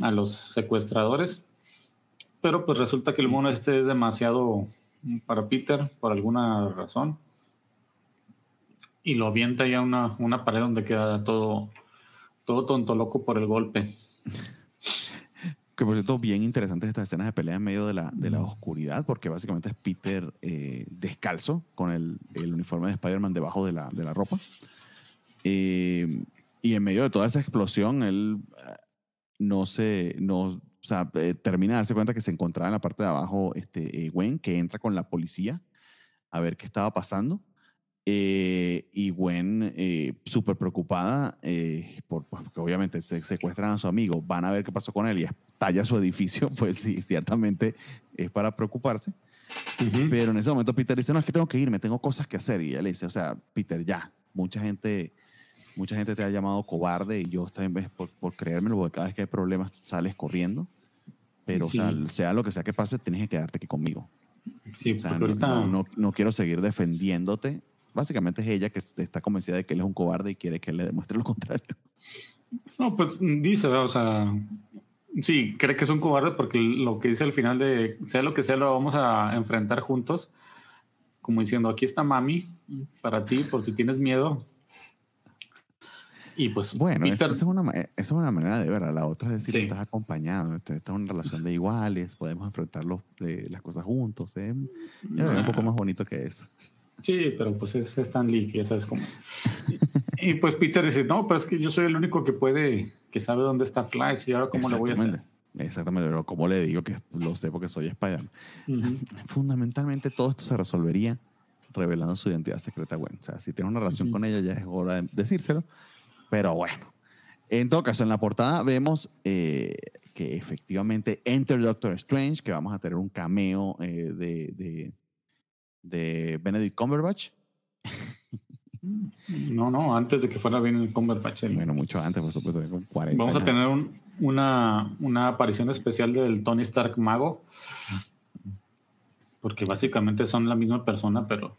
a los secuestradores. Pero pues resulta que el mono este es demasiado para Peter por alguna razón y lo avienta ya a una, una pared donde queda todo, todo tonto loco por el golpe. Que por cierto, bien interesantes estas escenas de pelea en medio de la, de la oscuridad, porque básicamente es Peter eh, descalzo con el, el, uniforme de Spider-Man debajo de la, de la ropa. Eh, y en medio de toda esa explosión, él eh, no se, no, o sea, termina de darse cuenta que se encontraba en la parte de abajo este, Gwen, que entra con la policía a ver qué estaba pasando. Eh, y Gwen, eh, súper preocupada, eh, por, porque obviamente se secuestran a su amigo, van a ver qué pasó con él y estalla su edificio, pues sí, ciertamente es para preocuparse. Pero en ese momento Peter dice, no, es que tengo que irme, tengo cosas que hacer. Y ella le dice, o sea, Peter, ya, mucha gente, mucha gente te ha llamado cobarde y yo también por, por creérmelo, porque cada vez que hay problemas sales corriendo. Pero, o sea, sea lo que sea que pase, tienes que quedarte aquí conmigo. Sí, o sea, no, no, no, quiero seguir defendiéndote Básicamente es ella que está convencida de que él es un cobarde y quiere que él le demuestre lo contrario. No, pues dice, o sea, sí, cree que es un cobarde porque lo que dice al final de, sea lo que sea, lo vamos a enfrentar juntos, como diciendo, aquí está mami para ti, por si tienes miedo. Y pues, bueno, esa es, una, es una manera de ver. La otra es decir, estás acompañado, estás en una relación de iguales, podemos enfrentar eh, las cosas juntos. ¿eh? un poco más bonito que eso. Sí, pero pues es Stan Lee, ya sabes cómo es. y, pues Peter dice, no, pero es que yo soy el único que puede, que sabe dónde está Flash y ahora cómo le voy a hacer. Exactamente, pero como le digo que lo sé porque soy Spider-Man. Fundamentalmente todo esto se resolvería revelando su identidad secreta. Bueno, o sea, si tiene una relación con ella ya es hora de decírselo, pero bueno. En todo caso, en la portada vemos eh, que efectivamente Enter Doctor Strange, que vamos a tener un cameo eh, de de Benedict Cumberbatch. No, no, antes de que fuera Benedict Cumberbatch. Bueno, mucho antes, por supuesto, con 40 Vamos a tener una, una aparición especial del Tony Stark mago. Porque básicamente son la misma persona, pero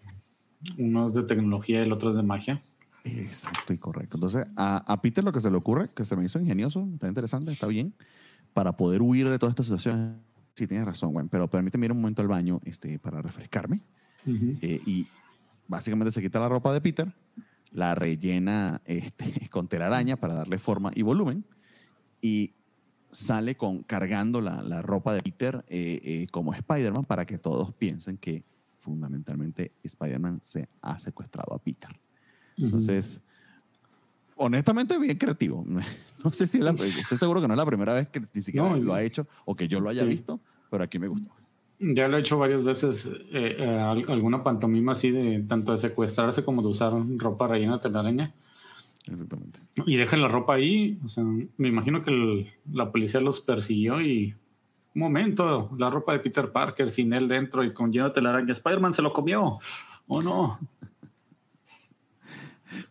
uno es de tecnología y el otro es de magia. Exacto y correcto. Entonces, a, a, Peter lo que se le ocurre, que se me hizo ingenioso, está interesante, está bien, para poder huir de toda esta situación. Sí, tienes razón, güey, pero permíteme ir un momento al baño este, para refrescarme. Eh, y básicamente se quita la ropa de Peter, la rellena este, con telaraña para darle forma y volumen. y sale con, cargando la, la ropa de Peter eh, eh, como Spider-Man para que todos piensen que fundamentalmente Spider-Man se ha secuestrado a Peter. Entonces, honestamente, bien creativo. No sé si es la, estoy seguro que no es la primera vez que ni siquiera lo ha hecho o que yo lo haya visto, pero aquí me gustó. Ya lo he hecho varias veces, eh, eh, alguna pantomima así de tanto de secuestrarse como de usar ropa rellena de telaraña. Exactamente. Y dejan la ropa ahí. O sea, me imagino que la policía los persiguió y. Un momento, la ropa de Peter Parker sin él dentro y con lleno de telaraña. Spider-Man se lo comió. ¿O no?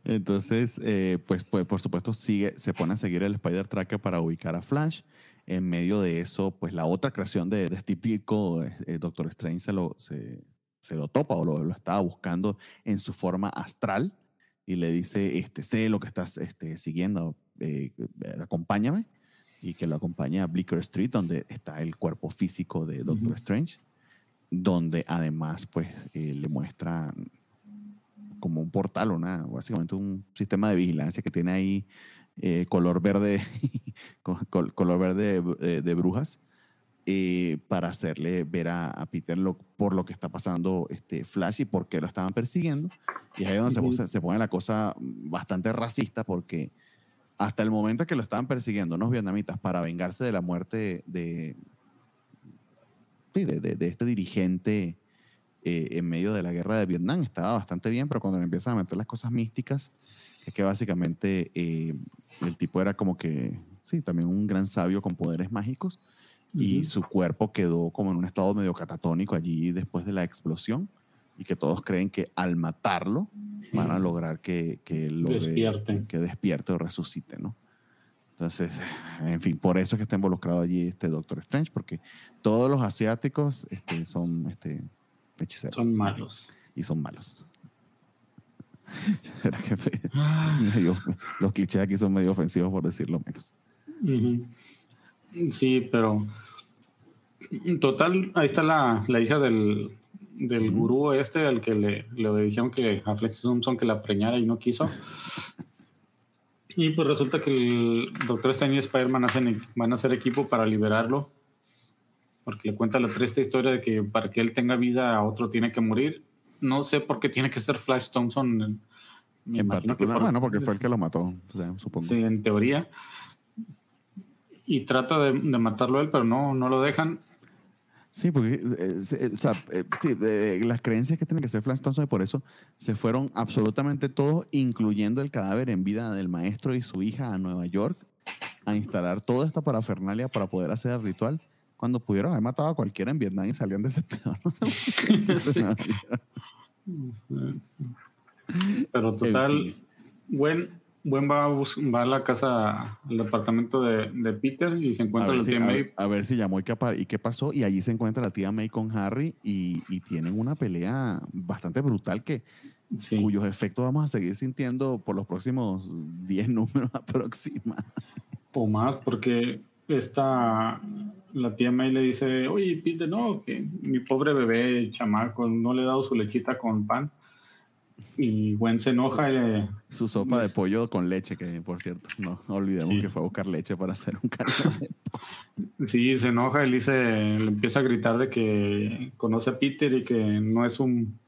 Entonces, eh, pues, pues, por supuesto, sigue, se pone a seguir el Spider Tracker para ubicar a Flash. En medio de eso, pues la otra creación de, de Steve Ditko, eh, Doctor Strange se lo, se, se lo topa o lo, lo, estaba buscando en su forma astral y le dice, este, sé lo que estás este, siguiendo, eh, acompáñame. Y que lo acompaña a Bleecker Street, donde está el cuerpo físico de Doctor uh -huh. Strange, donde además pues le muestra como un portal, una, básicamente un sistema de vigilancia que tiene ahí eh, color verde, color verde de, de brujas, eh, para hacerle ver a, a Peter lo, por lo que está pasando este Flash y por qué lo estaban persiguiendo. Y ahí es donde uh -huh. se, se, pone la cosa bastante racista porque hasta el momento que lo estaban persiguiendo unos vietnamitas para vengarse de la muerte de, de, de, de este dirigente eh, en medio de la guerra de Vietnam estaba bastante bien, pero cuando le empiezan a meter las cosas místicas, es que básicamente eh, el tipo era como que, sí, también un gran sabio con poderes mágicos uh -huh. y su cuerpo quedó como en un estado medio catatónico allí después de la explosión y que todos creen que al matarlo van a lograr que, que lo despierte. De, que despierte o resucite, ¿no? Entonces, en fin, por eso es que está involucrado allí este Doctor Strange, porque todos los asiáticos este, son este, hechiceros. Son malos. Y son malos. medio, los clichés aquí son medio ofensivos, por decirlo menos. Uh -huh. Sí, pero en total, ahí está la, la hija del, del uh -huh. gurú este, al que le, le dijeron que a Flex Thompson que la preñara y no quiso. Y pues resulta que el Doctor Strange y Spider-Man van a hacer equipo para liberarlo porque le cuenta la triste historia de que para que él tenga vida a otro tiene que morir. No sé por qué tiene que ser Flash Thompson. Me en particular, por, bueno, porque fue el que lo mató, supongo. Sí, en teoría. Y trata de, de, matarlo él, pero no, no lo dejan. Sí, porque eh, o sea, eh, sí, de, las creencias que tiene que ser Flash Thompson y por eso se fueron absolutamente todos, incluyendo el cadáver en vida del maestro y su hija a Nueva York, a instalar toda esta parafernalia para poder hacer el ritual cuando pudieron haber matado a cualquiera en Vietnam y salían de ese pedo. ¿no? sí. Pero total, buen, buen va, a, va a la casa, al departamento de, de Peter y se encuentra la si, tía a, May. A ver si llamó y qué, y qué, pasó. Y allí se encuentra la tía May con Harry y, y tienen una pelea bastante brutal que, sí. cuyos efectos vamos a seguir sintiendo por los próximos 10 números aproximadamente. O más, porque esta la tía May le dice, oye, Peter, no, que mi pobre bebé chamaco no le he dado su lechita con pan. Y Gwen se enoja. Y, su sopa de pollo con leche, que por cierto, no olvidemos sí. que fue a buscar leche para hacer un caldo. Sí, se enoja, él dice, le empieza a gritar de que conoce a Peter y que no es un,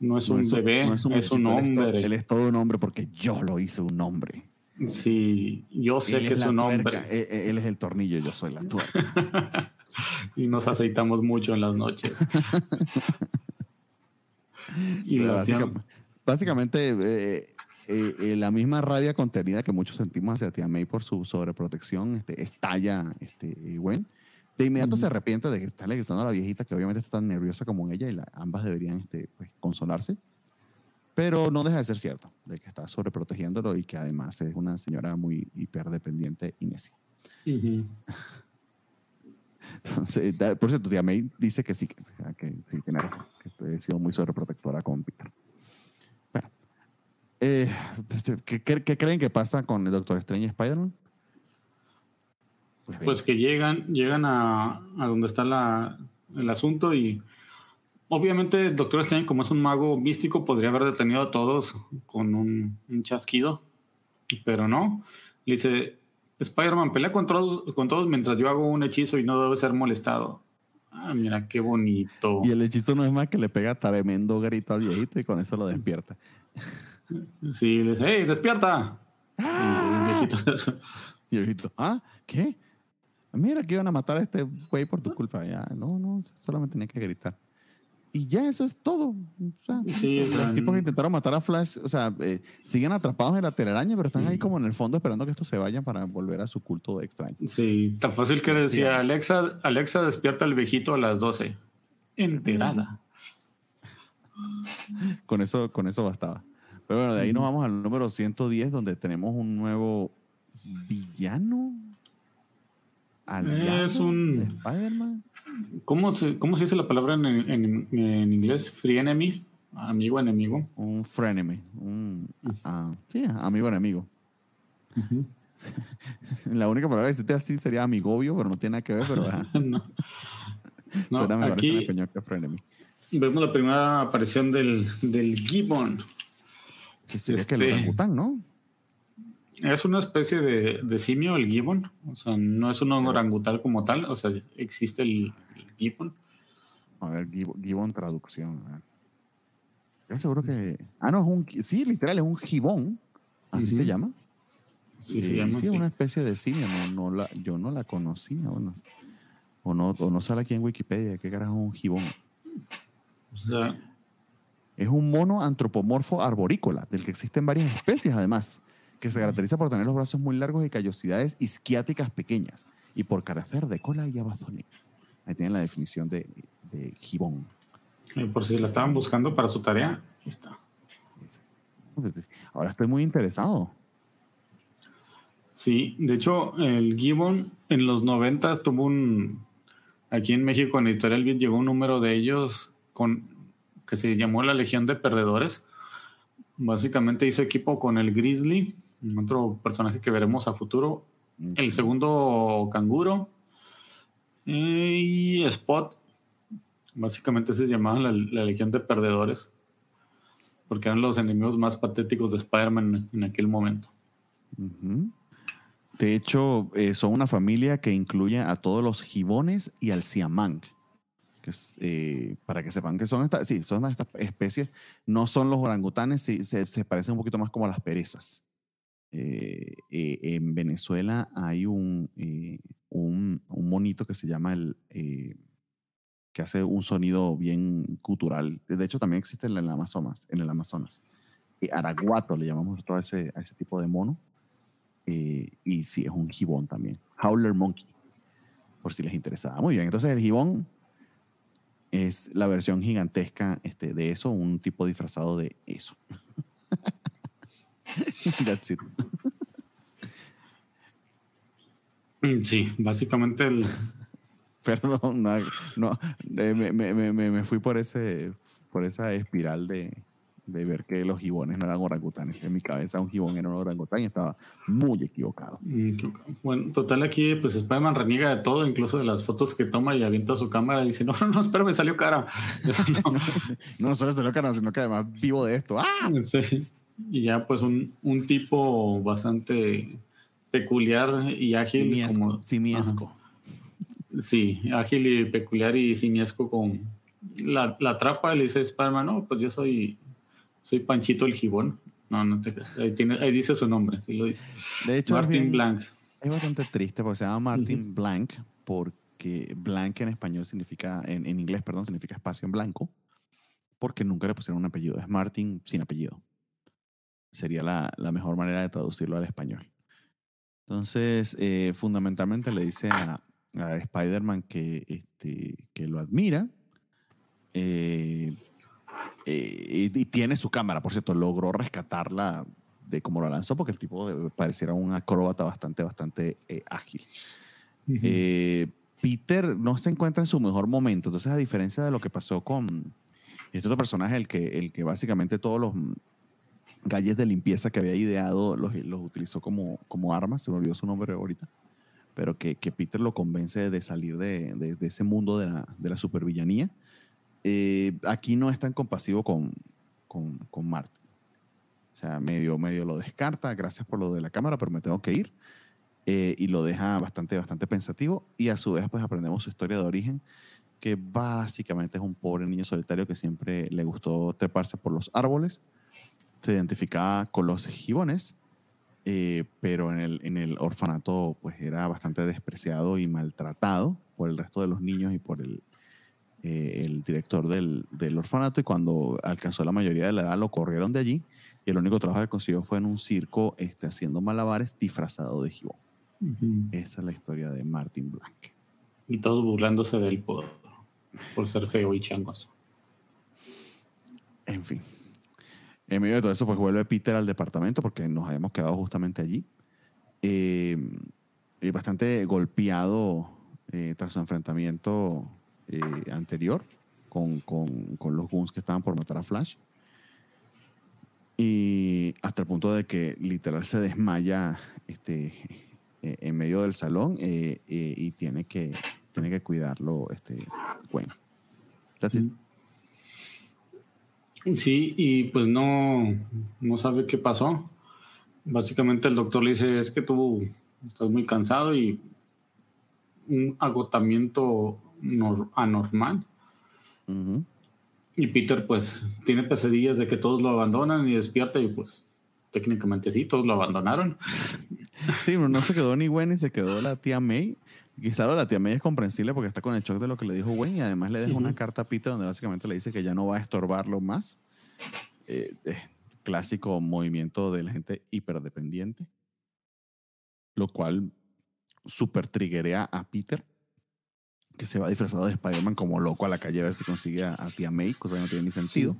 no es no un es bebé, no es un, es un hombre. Él es, él es todo un hombre porque yo lo hice un hombre. Sí, yo sé él que es, es un tuerca, hombre. Él, él, es el tornillo, yo soy la tuerca. y nos aceitamos mucho en las noches. y la básicamente, básicamente eh, eh, eh, la misma rabia contenida que muchos sentimos hacia tía May por su sobreprotección este, estalla este, Gwen. De inmediato uh -huh. se arrepiente de que estarle gritando a la viejita, que obviamente está tan nerviosa como ella, y la, ambas deberían este, pues, consolarse. Pero no deja de ser cierto, de que está sobreprotegiéndolo y que además es una señora muy hiperdependiente y necia. Uh -huh. Entonces, por cierto, tía May dice que sí, que, que tiene razón, que he sido muy sobreprotectora con Peter. Bueno, eh, ¿qué, ¿qué, ¿qué, creen que pasa con el Doctor Strange y Spider-Man? Pues, pues, que llegan, llegan a, a donde está la, el asunto y obviamente el Doctor Strange, como es un mago místico, podría haber detenido a todos con un, un chasquido, pero no. Le dice, Spider-Man pelea con todos, con todos mientras yo hago un hechizo y no debe ser molestado. Ah, mira, qué bonito. Y el hechizo no es más que le pega tremendo grito al viejito y con eso lo despierta. Sí, le dice, ¡hey, despierta! ¡Ah! Y el viejito, ¿ah? ¿Qué? Mira que iban a matar a este güey por tu culpa. Ya, no, no, solamente tenía que gritar. Y ya eso es todo. O sí, los tipos que intentaron matar a Flash, o sea, eh, siguen atrapados en la telaraña, pero están ahí como en el fondo esperando que estos se vayan para volver a su culto extraño. Sí, tan fácil que decía, Alexa, Alexa despierta al viejito a las 12. Enterada. con, eso, con eso bastaba. Pero bueno, de ahí nos vamos al número 110, donde tenemos un nuevo villano. Es un... Spider-Man. ¿Cómo se, ¿Cómo se dice la palabra en, en, en inglés? Free enemy, amigo enemigo. Un frenemy, un uh, sí, amigo enemigo. La única palabra que existe así sería amigobio, pero no tiene nada que ver, pero no. no Suena mejor aquí en español que frenemy. Vemos la primera aparición del, del gibbon. Que sería que el este orangután, ¿no? Es una especie de, de, simio, el gibbon. O sea, no es un orangután como tal. O sea, existe el, Gibbon. A ver, Gibbon, traducción. Yo seguro que. Ah, no, es un. Sí, literal, es un gibón. Así se llama. Sí, se llama. Sí, es una especie de simio. No, no la, yo no la conocía. Bueno. O no, o no sale aquí en Wikipedia. ¿Qué carajo es un gibón? O sea. Es un mono antropomorfo arborícola, del que existen varias especies además, que se caracteriza por tener los brazos muy largos y callosidades isquiáticas pequeñas, y por carecer de cola y abazonía. Ahí tienen la definición de, de gibón. Por si la estaban buscando para su tarea, ahí está. Ahora estoy muy interesado. Sí, de hecho, el Gibbon en los noventas tuvo un. Aquí en México, en Editorial Beat, llegó un número de ellos con que se llamó la Legión de Perdedores. Básicamente hizo equipo con el Grizzly, otro personaje que veremos a futuro. El segundo canguro, y Spot, básicamente se llamaban la, Legión de Perdedores, porque eran los enemigos más patéticos de Spider-Man en aquel momento. De hecho, eh, son una familia que incluye a todos los gibones y al siamang. Que eh, para que sepan que son estas, sí, son estas especies, no son los orangutanes, sí, se, se parecen un poquito más como a las perezas. Eh, en Venezuela hay un, un, un monito que se llama el, eh, que hace un sonido bien cultural. De hecho, también existe en el Amazonas. En el Amazonas. Eh, araguato le llamamos a ese, a ese tipo de mono. Eh, y sí, es un gibón también. Howler Monkey, por si les interesaba. Muy bien, entonces el gibón es la versión gigantesca este, de eso, un tipo disfrazado de eso. That's it. Mm, sí, básicamente el... Perdón, no, no me, me, me, me, fui por ese por esa espiral de, de, ver que los gibones no eran orangutanes. En mi cabeza un gibón era un orangután y estaba muy equivocado. Bueno, total aquí pues Spider-Man reniega de todo, incluso de las fotos que toma y avienta su cámara y dice, no, no, no, espera, me salió cara. no. no, solo salió cara, sino que además vivo de esto. ¡Ah! Sí. Y ya pues un, un tipo bastante peculiar y ágil. Simiesco, como, simiesco. Sí, ágil y peculiar y simiesco con la, la trapa, le dice Spider-Man, no, pues yo soy, soy Panchito el Gibón. No, no te ahí, tiene, ahí dice su nombre, sí lo dice. De hecho, Martin Blank. Es bastante triste porque se llama Martin Blank, porque blank en español significa, en, en, inglés, perdón, significa espacio en blanco, porque nunca le pusieron un apellido. Es Martin sin apellido. Sería la, la mejor manera de traducirlo al español. Entonces, eh, fundamentalmente le dice a, a Spider-Man que, este, que lo admira eh, eh, y, tiene su cámara. Por cierto, logró rescatarla de cómo lo lanzó porque el tipo pareciera un acróbata bastante, bastante ágil. Peter no se encuentra en su mejor momento. Entonces, a diferencia de lo que pasó con este otro personaje, el que, el que básicamente todos los galles de limpieza que había ideado los, los utilizó como, como armas, se me olvidó su nombre ahorita, pero que, que Peter lo convence de salir de, de, ese mundo de la, de la supervillanía. Eh, aquí no es tan compasivo con, con, con Martin. O sea, medio, medio lo descarta, gracias por lo de la cámara, pero me tengo que ir. eh, y lo deja bastante, bastante pensativo. Y a su vez, pues aprendemos su historia de origen, que básicamente es un pobre niño solitario que siempre le gustó treparse por los árboles. Se identificaba con los gibones, eh, pero en el, en el orfanato pues era bastante despreciado y maltratado por el resto de los niños y por el, eh, el director del, del, orfanato y cuando alcanzó la mayoría de la edad lo corrieron de allí y el único trabajo que consiguió fue en un circo este, haciendo malabares disfrazado de gibón. Esa es la historia de Martin Black. Y todos burlándose de él por, por ser feo y changoso. En fin. En medio de todo eso, pues vuelve Peter al departamento porque nos habíamos quedado justamente allí. Eh, y bastante golpeado eh, tras su enfrentamiento eh, anterior con, con, con, los Goons que estaban por matar a Flash. Y hasta el punto de que literal se desmaya este, eh, en medio del salón eh, y tiene que, tiene que cuidarlo este, bueno. Sí, y pues no, no sabe qué pasó. Básicamente el doctor le dice, es que tú estás muy cansado y un agotamiento anormal. Y Peter pues tiene pesadillas de que todos lo abandonan y despierta y pues técnicamente sí, todos lo abandonaron. Sí, no se quedó ni Gwen ni se quedó la tía May. Quizá la tía May es comprensible porque está con el shock de lo que le dijo Gwen y además le deja una carta a Peter donde básicamente le dice que ya no va a estorbarlo más. Eh, eh, clásico movimiento de la gente hiperdependiente. Lo cual super triggerea a Peter que se va disfrazado de Spider-Man como loco a la calle a ver si consigue a, tía May, cosa que no tiene ni sentido.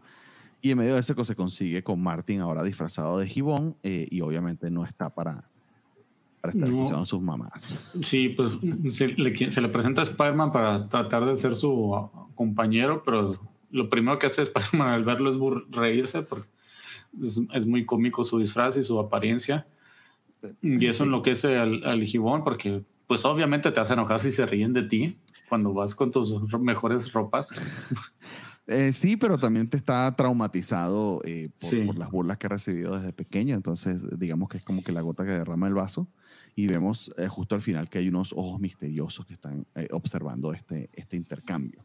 Y en medio de eso se consigue con Martin ahora disfrazado de Gibón eh, y obviamente no está para, para estar con sus mamás. Sí, pues se le, se le presenta a Spider-Man para tratar de ser su compañero, pero lo primero que hace Spider-Man al verlo es reírse porque es, es, muy cómico su disfraz y su apariencia. Y eso enloquece al, al Gibón porque pues obviamente te hace enojar si se ríen de ti cuando vas con tus mejores ropas. Eh, sí, pero también te está traumatizado eh, por, las burlas que ha recibido desde pequeño. Entonces, digamos que es como que la gota que derrama el vaso. Y vemos eh, justo al final que hay unos ojos misteriosos que están observando este, este intercambio.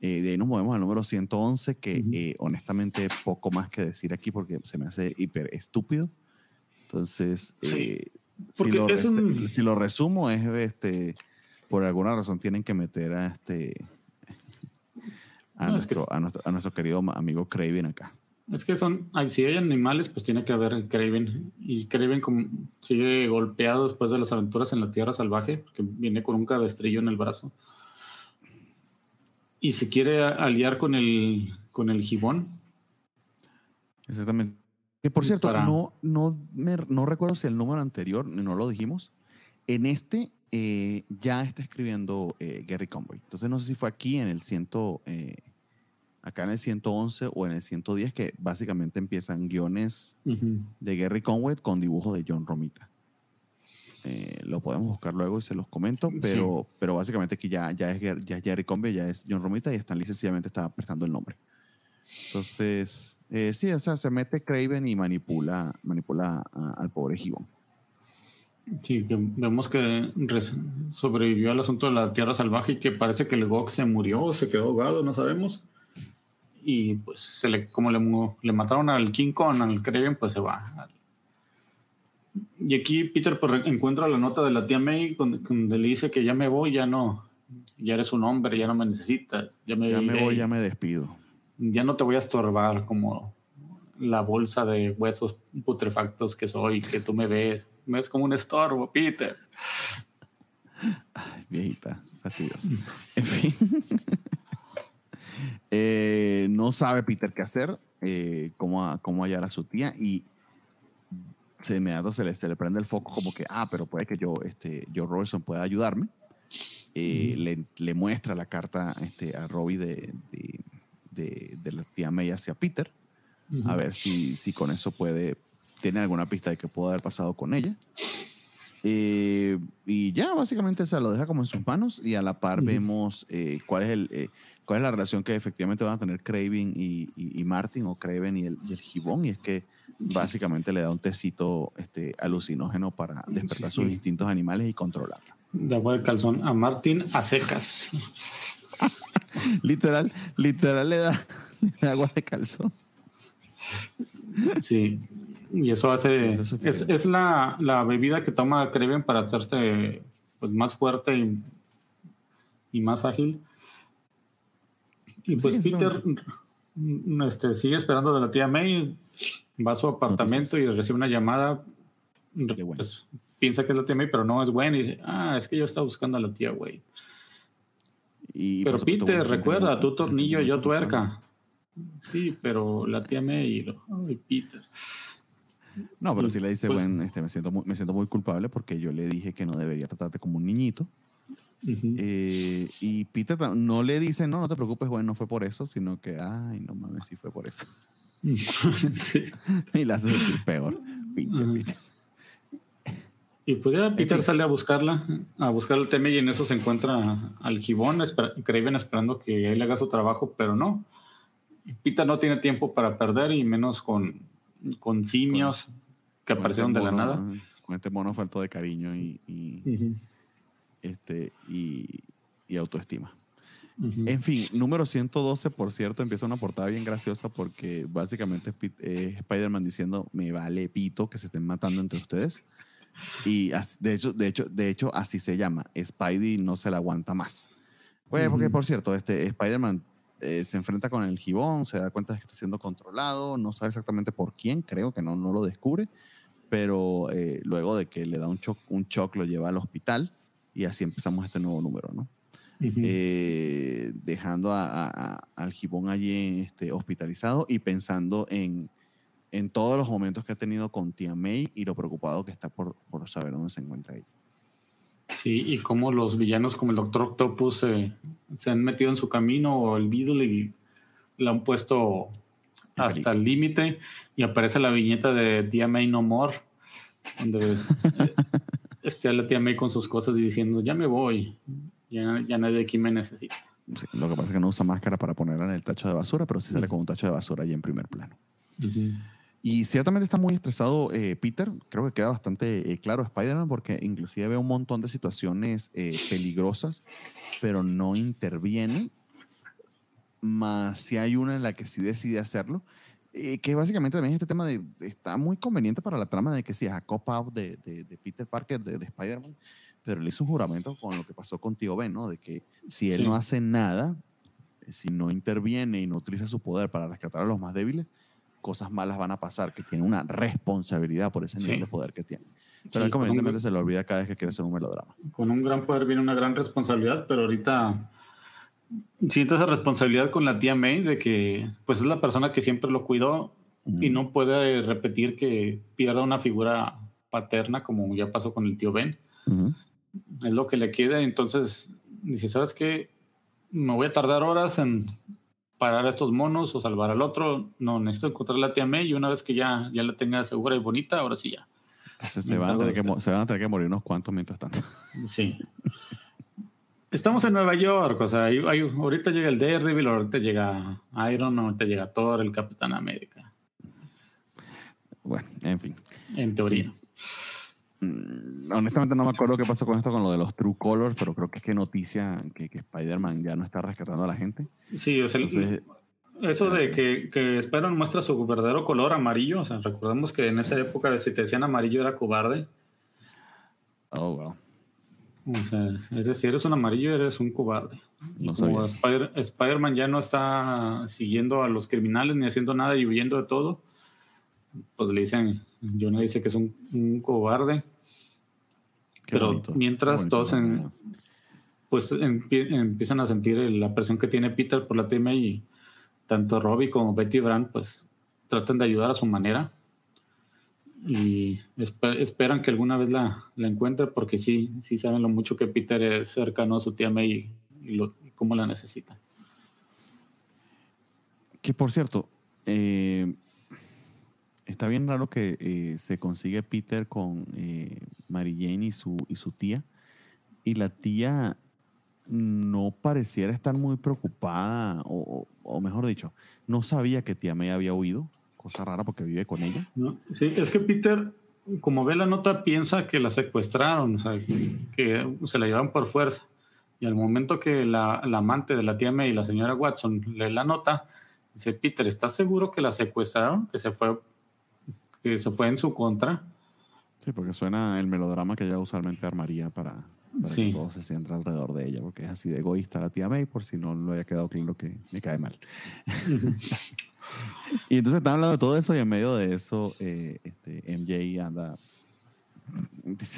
de ahí nos movemos al número 111, que honestamente poco más que decir aquí porque se me hace hiper estúpido. Entonces, si, lo, si, lo, resumo, es este por alguna razón tienen que meter a este a, nuestro, a, nuestro, querido amigo Craven acá. Es que son, si hay animales, pues tiene que haber Craven. Y Craven como, sigue golpeado después de las aventuras en la Tierra Salvaje, que viene con un cabestrillo en el brazo. Y se quiere aliar con el, con el gibón. Exactamente. Que por cierto, no, no, no recuerdo si el número anterior, no lo dijimos. En este eh, ya está escribiendo eh, Gary Conway. Entonces no sé si fue aquí en el 100, eh, acá en el 111 o en el 110 que básicamente empiezan guiones de Gary Conway con dibujos de John Romita. lo podemos buscar luego y se los comento, pero, pero básicamente aquí ya, ya, es, ya Gary Conway, ya es John Romita y Stan sencillamente está prestando el nombre. Entonces, sí, o sea, se mete Craven y manipula, manipula al pobre Gibbon. Sí, vemos que sobrevivió al asunto de la tierra salvaje y que parece que el Gok se murió o se quedó ahogado, no sabemos. Y pues se le, como le, le mataron al King Kong, al Kraven, pues se va. Y aquí Peter pues, encuentra la nota de la tía May donde, le dice que ya me voy, ya no, ya eres un hombre, ya no me necesitas. Ya me, ya me voy, ya me despido. Ya no te voy a estorbar como la bolsa de huesos putrefactos que soy, que tú me ves. Me ves como un estorbo, Peter. Ay, viejita, fastidiosa. En fin. Eh, no sabe Peter qué hacer, eh, cómo, cómo hallar a su tía y se inmediato se le, se le prende el foco como que, ah, pero puede que yo, este, yo Robertson pueda ayudarme. Eh, le, le, muestra la carta este, a Robbie de, de, de, de la tía May hacia Peter a ver si, si con eso puede, tiene alguna pista de que pueda haber pasado con ella. Eh, y ya, básicamente, se lo deja como en sus manos y a la par vemos eh, cuál, es el, cuál es la relación que efectivamente van a tener Craven y, y, Martin, o Craven y el, y el Gibón, y es que básicamente le da un tecito este, alucinógeno para despertar sus instintos animales y controlarlo. De agua de calzón a Martín a secas. literal, literal le da, agua de calzón. Sí, y eso hace. es, la, bebida que toma Creven para hacerse pues, más fuerte y, más ágil. Y pues Peter este, sigue esperando de la tía May, va a su apartamento y recibe una llamada. Pues, piensa que es la tía May, pero no es Gwen y dice, ah, es que yo estaba buscando a la tía Wayne. pero Peter, recuerda, tu tornillo, yo tuerca. Sí, pero la tía May, lo, ay, Peter. No, pero si le dice, bueno, este, me, siento muy, me siento muy culpable porque yo le dije que no debería tratarte como un niñito. Eh, y Peter no le dice, no, no te preocupes, bueno, no fue por eso, sino que, ay, no mames, sí fue por eso. Y la hace sentir peor. Pinche Peter. Y pues ya Peter sale a buscarla, a buscar el tema y en eso se encuentra al gibón, Craven esperando que él haga su trabajo, pero no. Peter no tiene tiempo para perder y menos con con simios que aparecieron de la nada. Con este mono faltó de cariño y, este, y, autoestima. En fin, número 112, por cierto, empieza una portada bien graciosa porque básicamente es Spider-Man diciendo, me vale pito que se estén matando entre ustedes. Y de hecho, de hecho, de hecho así se llama. Spidey no se la aguanta más. Pues, porque por cierto, este Spider-Man eh, se enfrenta con el gibón, se da cuenta de que está siendo controlado, no sabe exactamente por quién, creo que no, no lo descubre, pero eh, luego de que le da un shock, un shock lo lleva al hospital y así empezamos este nuevo número, ¿no? Eh, dejando al gibón allí este, hospitalizado y pensando en, en todos los momentos que ha tenido con tía May y lo preocupado que está por, por saber dónde se encuentra ella. Sí, y cómo los villanos como el Doctor Octopus se han metido en su camino o el Beetle y le han puesto hasta el límite y aparece la viñeta de Tía May No More, donde está la Tía May con sus cosas y diciendo, ya me voy, ya, ya nadie aquí me necesita. lo que pasa es que no usa máscara para ponerla en el tacho de basura, pero sí sale con un tacho de basura ahí en primer plano. Y ciertamente está muy estresado eh, Peter, creo que queda bastante eh, claro Spider-Man porque inclusive ve un montón de situaciones eh, peligrosas, pero no interviene, más si hay una en la que sí decide hacerlo, que básicamente también este tema de, está muy conveniente para la trama de que sí, es a cop-out de, de, Peter Parker, de, Spider-Man, pero él hizo un juramento con lo que pasó con Tío Ben, ¿no? De que si él no hace nada, si no interviene y no utiliza su poder para rescatar a los más débiles, cosas malas van a pasar, que tiene una responsabilidad por ese nivel de poder que tiene. Pero sí, convenientemente se lo olvida cada vez que quiere hacer un melodrama. Con un gran poder viene una gran responsabilidad, pero ahorita siento esa responsabilidad con la tía May de que pues es la persona que siempre lo cuidó y no puede repetir que pierda una figura paterna como ya pasó con el tío Ben. Es lo que le queda. Entonces dice, ¿sabes qué? Me voy a tardar horas en parar a estos monos o salvar al otro. No, necesito encontrar la tía May y una vez que ya, ya la tenga segura y bonita, ahora sí ya. Se, van a tener que, se van a tener que morir unos cuantos mientras tanto. Sí. Estamos en Nueva York, o sea, hay, ahorita llega el Daredevil, ahorita llega Iron, ahorita llega Thor, el Capitán América. Bueno, en fin. En teoría. Mm, honestamente no me acuerdo qué pasó con esto, con lo de los True Colors, pero creo que es que noticia que, que Spider-Man ya no está rescatando a la gente. Sí, o sea, eso de que, que Spider-Man muestra su verdadero color amarillo, o sea, recordemos que en esa época de si te decían amarillo era cobarde. Oh, well. O sea, si eres un amarillo, eres un cobarde. No Como Spider-Man ya no está siguiendo a los criminales ni haciendo nada y huyendo de todo, pues le dicen, no dice que es un, cobarde. pero mientras todos pues empiezan a sentir la presión que tiene Peter por la tema y tanto Robbie como Betty Brand pues tratan de ayudar a su manera y esperan que alguna vez la, la encuentre porque sí, sí saben lo mucho que Peter es cercano a su tía May y, cómo la necesita. Que por cierto, eh, está bien raro que eh, se consigue Peter con eh, Mary Jane y su, y su tía. Y la tía no pareciera estar muy preocupada, o, mejor dicho, no sabía que tía May había huido cosa rara porque vive con ella. Sí, es que Peter, como ve la nota, piensa que la secuestraron, o sea, que se la llevaron por fuerza. Y al momento que la, la amante de la tía May y la señora Watson lee la nota, dice, Peter, ¿estás seguro que la secuestraron? Que se fue, que se fue en su contra. Sí, porque suena el melodrama que ella usualmente armaría para, que todo se sienta alrededor de ella, porque es así de egoísta la tía May, por si no lo haya quedado claro que me cae mal. y entonces están hablando de todo eso y en medio de eso eh, este, MJ anda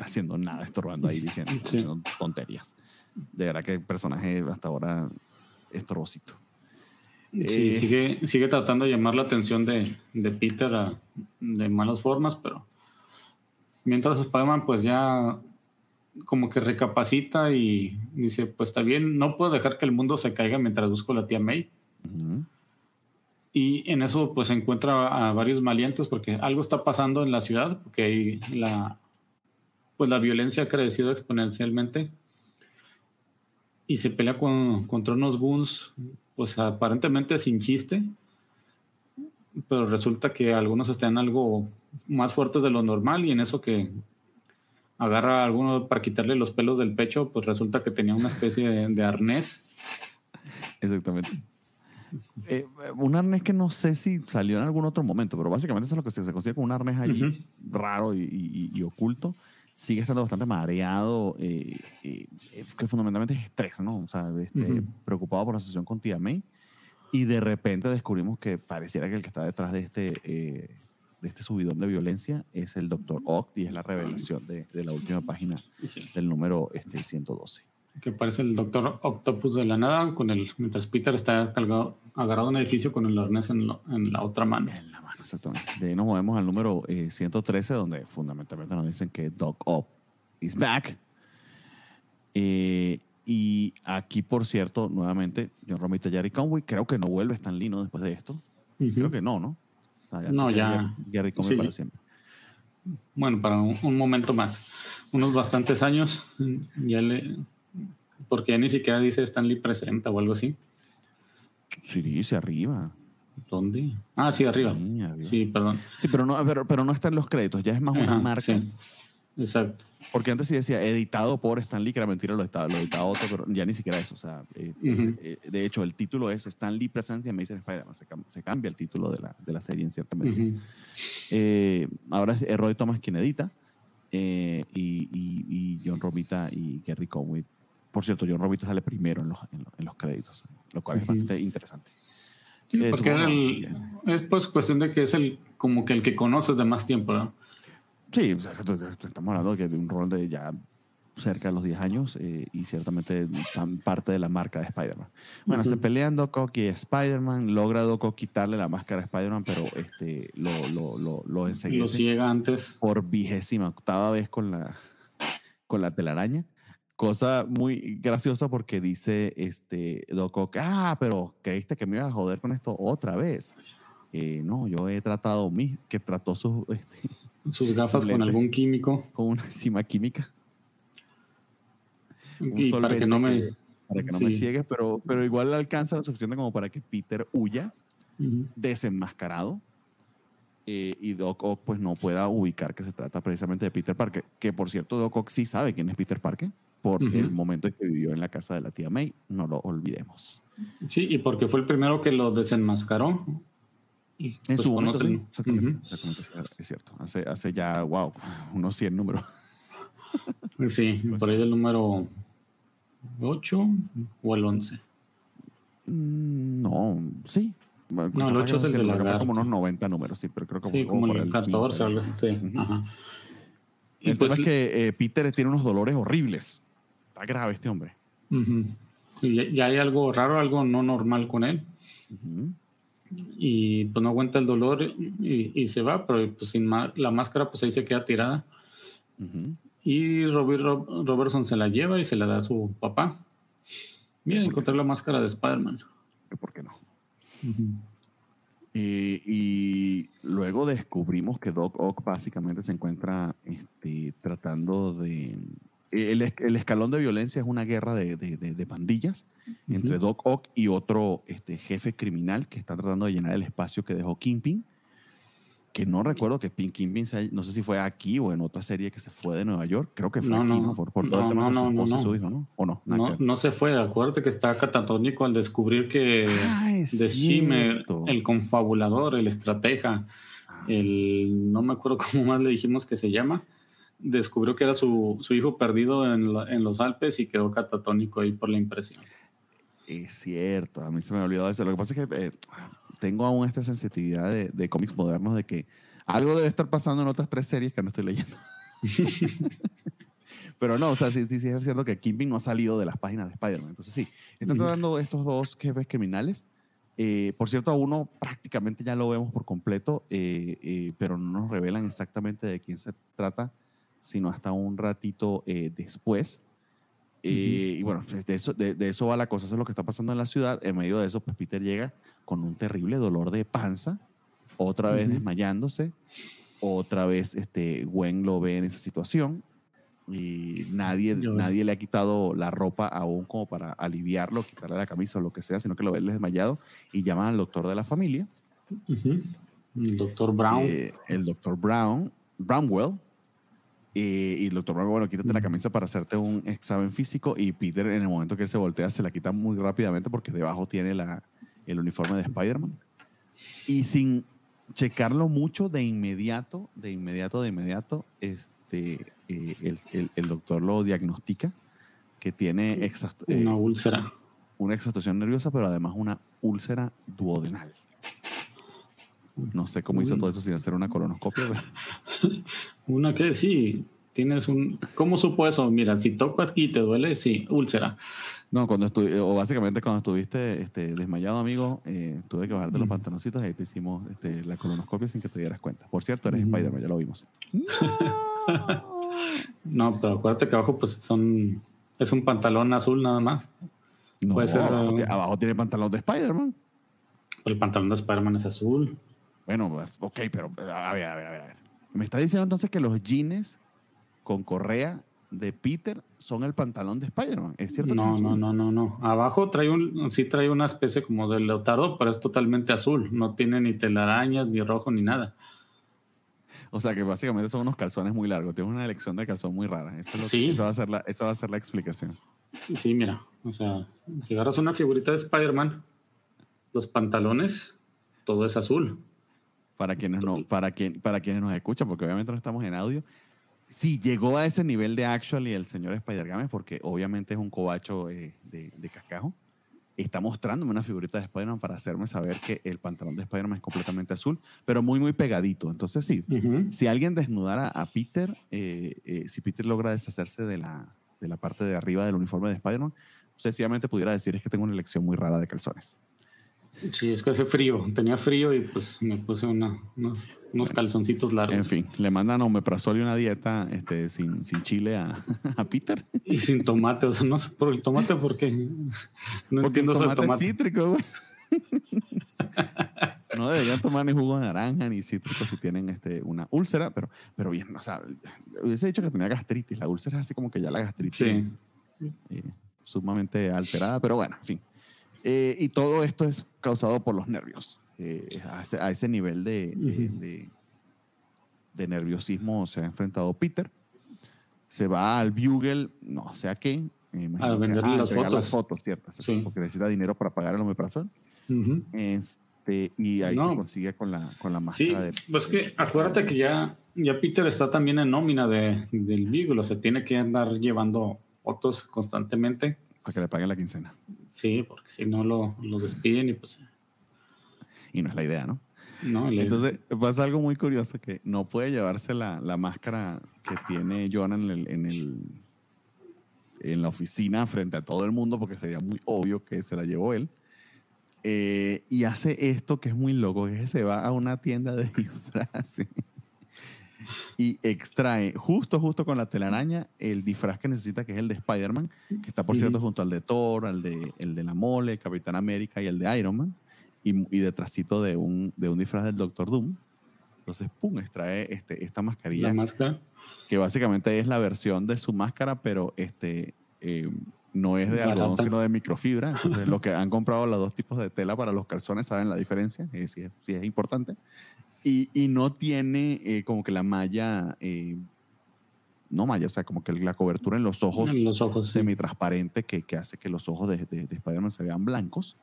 haciendo nada, estorbando ahí, diciendo tonterías. De verdad que el personaje hasta ahora es trocito. Sí, eh, sigue, sigue tratando de llamar la atención de, de Peter de malas formas, pero mientras Spider-Man pues ya como que recapacita y dice, pues está bien, no puedo dejar que el mundo se caiga mientras busco a la tía May. Y en eso pues encuentra a varios malientes porque algo está pasando en la ciudad, porque hay la, pues la violencia ha crecido exponencialmente. Y se pelea con, contra unos goons, pues aparentemente sin chiste, pero resulta que algunos están algo más fuertes de lo normal y en eso que agarra a alguno para quitarle los pelos del pecho, pues resulta que tenía una especie de, arnés. Exactamente. Eh, un arnés que no sé si salió en algún otro momento, pero básicamente eso es lo que se, considera como un arnés ahí raro y, oculto. Sigue estando bastante mareado, eh, eh, que fundamentalmente es estrés, ¿no? O sea, este, preocupado por la sesión con Tía May. Y de repente descubrimos que pareciera que el que está detrás de este de este subidón de violencia es el Dr. Ock y es la revelación de, de la última página del número este, 112. Que parece el Doctor Octopus de la nada, con el, mientras Peter está cargado, agarrado a un edificio con el arnés en, en, la otra mano. En la mano, exactamente. De ahí nos movemos al número 113, eh, donde fundamentalmente nos dicen que Doc Ock is back. Eh, y aquí, por cierto, nuevamente, John Romita y Jerry Conway, creo que no vuelve Stan Lino después de esto. Creo que no, ¿no? No, ya. Gary come para siempre. Bueno, para un, momento más. Unos bastantes años. Ya le, porque ya ni siquiera dice Stanley presenta o algo así. Sí, dice arriba. ¿Dónde? Ah, sí, arriba. Sí, perdón. Sí, pero no, pero, pero no está en los créditos, ya es más una marca. Exacto. Porque antes sí decía editado por Stanley, que era mentira, lo editaba, lo editaba otro, pero ya ni siquiera eso. O sea, eh, eh, de hecho, el título es Stanley Presencia Amazing Spider-Man. Se, cambia el título de la, de la serie en cierta medida. Eh, ahora es Roy Thomas quien edita y, y, John Romita y Gary Conway. Por cierto, John Romita sale primero en los, en los, créditos, lo cual es bastante interesante. Sí, porque es pues cuestión de que es el como que el que conoces de más tiempo, ¿no? Sí, estamos hablando de un rol de ya cerca de los 10 años eh, y ciertamente tan parte de la marca de Spider-Man. Bueno, se pelean Doc y Spider-Man, logra Doc quitarle la máscara a Spider-Man, pero este, lo, lo, lo, lo Lo ciega antes. Por vigésima octava vez con la, con la telaraña. Cosa muy graciosa porque dice este, Doc ah, pero creíste que me iba a joder con esto otra vez. Eh, no, yo he tratado, mi, que trató su... Este, sus gafas con algún químico. Con una enzima química. Y para que no me... para que no me ciegues, pero, pero igual alcanza lo suficiente como para que Peter huya desenmascarado eh, y Doc Ock pues no pueda ubicar que se trata precisamente de Peter Parker, que por cierto Doc Ock sí sabe quién es Peter Parker por el momento en que vivió en la casa de la tía May, no lo olvidemos. Sí, y porque fue el primero que lo desenmascaró en pues su momento, sí, es cierto. Hace, hace ya, wow, unos 100 números. Sí, pues por ahí del número 8 o el 11. Mm, no, sí. no, el 8 es el de la Como unos 90 números, sí, pero creo que sí, como, como el 14 o algo así. Ajá. Y el pues, tema es que eh, Peter tiene unos dolores horribles. Está grave este hombre. y ya, hay algo raro, algo no normal con él y pues no aguanta el dolor y, se va, pero pues sin la máscara pues ahí se queda tirada. Y Robert Robertson se la lleva y se la da a su papá. Mira, encontré la máscara de Spider-Man. ¿Por qué no? y, luego descubrimos que Doc Ock básicamente se encuentra este, tratando de el, escalón de violencia es una guerra de, pandillas entre Doc Ock y otro este, jefe criminal que está tratando de llenar el espacio que dejó Kingpin que no recuerdo que Pink Kingpin, no sé si fue aquí o en otra serie que se fue de Nueva York, creo que fue no, aquí, no, Por, por todo no, el tema no, su no, no. su hijo, ¿no? ¿O no? No, no se fue, acuérdate que está catatónico al descubrir que Ah, The Shimmer, el confabulador, el estratega, Ah. el no me acuerdo cómo más le dijimos que se llama, descubrió que era su, su hijo perdido en, la- en los Alpes y quedó catatónico ahí por la impresión. Es cierto, a mí se me ha olvidado eso. Lo que pasa es que eh, tengo aún esta sensitividad de, de cómics modernos de que algo debe estar pasando en otras tres series que no estoy leyendo. Pero no, o sea, sí, sí, sí es cierto que Kingpin no ha salido de las páginas de Spider-Man. Entonces sí, están Ujú. tratando estos dos jefes criminales. Eh, por cierto, a uno prácticamente ya lo vemos por completo, eh, eh, pero no nos revelan exactamente de quién se trata, sino hasta un ratito eh, después. Eh, Y bueno, pues, de eso, de, de eso va la cosa, eso es lo que está pasando en la ciudad. En medio de eso, pues Peter llega con un terrible dolor de panza, otra vez desmayándose, otra vez este, Gwen lo ve en esa situación y nadie, Dios. nadie le ha quitado la ropa aún como para aliviarlo, quitarle la camisa o lo que sea, sino que lo ve desmayado y llaman al doctor de la familia. El doctor Brown. eh, el doctor Brown, Brownwell. Y el doctor Brown, bueno, quítate la camisa para hacerte un examen físico. Y Peter, en el momento que él se voltea, se la quita muy rápidamente porque debajo tiene la, el uniforme de Spider-Man. Y sin checarlo mucho, de inmediato, de inmediato, de inmediato, este, eh, el, el- el doctor lo diagnostica que tiene exhausto- eh, una úlcera. una exhaustación nerviosa, pero además una úlcera duodenal. No sé cómo hizo Uy. todo eso sin hacer una colonoscopia. pero- Una que sí, tienes un... ¿Cómo supo eso? Mira, si toco aquí te duele, sí, úlcera. No, cuando estuve, o básicamente cuando estuviste este, desmayado, amigo, eh, tuve que bajarte los Ujú. pantaloncitos y ahí te hicimos este, la colonoscopia sin que te dieras cuenta. Por cierto, eres Ujú. Spider-Man, ya lo vimos. No, pero acuérdate que abajo pues son... Es un pantalón azul nada más. No, Puede ser, abajo, abajo tiene pantalón de Spider-Man. El pantalón de Spider-Man es azul. Bueno, pues, ok, pero a ver, a ver, a ver. Me está diciendo entonces que los jeans con correa de Peter son el pantalón de Spider-Man. ¿Es cierto? No, no, no, no, no. Abajo trae un, sí trae una especie como de leotardo, pero es totalmente azul. No tiene ni telarañas, ni rojo, ni nada. O sea que básicamente son unos calzones muy largos. Tienes una elección de calzón muy rara. Eso, es lo que- Sí. esa va a ser la, esa va a ser la explicación. Sí, mira. O sea, si agarras una figurita de Spider-Man, los pantalones, todo es azul. Para quienes, no, para, quien, para quienes nos escuchan, porque obviamente no estamos en audio. Si llegó a ese nivel de actually el señor Spider-Games, porque obviamente es un cobacho eh, de, de cascajo, está mostrándome una figurita de Spider-Man para hacerme saber que el pantalón de Spider-Man es completamente azul, pero muy, muy pegadito. Entonces, sí, Ujú. si alguien desnudara a Peter, eh, eh, si Peter logra deshacerse de la, de la parte de arriba del uniforme de Spider-Man, sencillamente pudiera decir es que tengo una elección muy rara de calzones. Sí, es que hace frío. Tenía frío y pues me puse una- unos, unos calzoncitos largos. En fin, le mandan omeprazol y una dieta este, sin, sin chile a, a Peter. Y sin tomate, o sea, no sé por el tomate porque no Porque el entiendo del tomate, tomate. es cítrico, güey. No deberían tomar ni jugo de naranja ni cítrico si tienen este, una úlcera, pero, pero bien, o sea, hubiese dicho que tenía gastritis. La úlcera es así como que ya la gastritis Sí. eh, sumamente alterada, pero bueno, en fin. Eh, y todo esto es causado por los nervios. Eh, a, ese, a ese nivel de, de- Ujú. de- de nerviosismo se ha enfrentado Peter. Se va al Bugle, no sé a qué. que- venderle las entregar fotos. las fotos, cierto. Sí. Porque necesita dinero para pagar el omeprazol. Ujú. Este, y ahí No. se consigue con la, con la Sí, máscara de. pues que acuérdate que ya, ya Peter está también en nómina de, del Beagle, o sea, tiene que andar llevando fotos constantemente. Para que le paguen la quincena. Sí, porque si no lo, lo despiden y pues Y no es la idea, ¿no? no. le- Entonces pasa algo muy curioso que no puede llevarse la, la máscara que tiene Jonah en, el, en, el- en la oficina frente a todo el mundo porque sería muy obvio que se la llevó él. Eh, y hace esto que es muy loco, que se va a una tienda de disfraces y extrae justo, justo con la telaraña el disfraz que necesita, que es el de Spider-Man, que está por Ujú. cierto junto al de Thor, al de, el de la Mole, el Capitán América y el de Iron Man, y, y detrásito de un, de un disfraz del Doctor Doom. Entonces, pum, extrae este, esta mascarilla la máscara. que básicamente es la versión de su máscara, pero este eh, no es de algodón, sino de microfibra. Entonces, los que han comprado los dos tipos de tela para los calzones saben la diferencia, y sí, es- sí es importante. Y, y no tiene eh, como que la malla, eh, no malla, o sea, como que la cobertura en los ojos, En los ojos. sí. semitransparente que, que hace que los ojos de, de, de Spider-Man se vean blancos.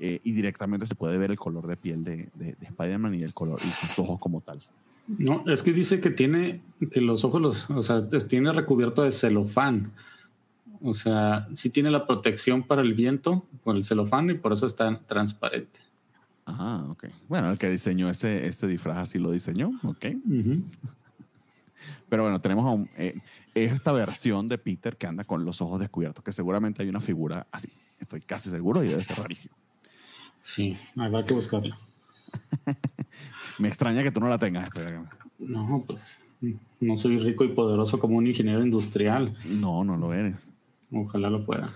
eh, y directamente se puede ver el color de piel de, de, de Spider-Man y el color y sus ojos como tal. No, es que dice que tiene, que los ojos los, o sea, tiene recubierto de celofán. O sea, sí tiene la protección para el viento por el celofán y por eso está transparente. Ah, ok. Bueno, el que diseñó ese, ese disfraz así lo diseñó, ok. Pero bueno, tenemos a un- eh, esta versión de Peter que anda con los ojos descubiertos, que seguramente hay una figura así. Estoy casi seguro y debe ser rarísimo. Sí, habrá que buscarla. Me extraña que tú no la tengas. No, pues no soy rico y poderoso como un ingeniero industrial. No, no lo eres. Ojalá lo pueda.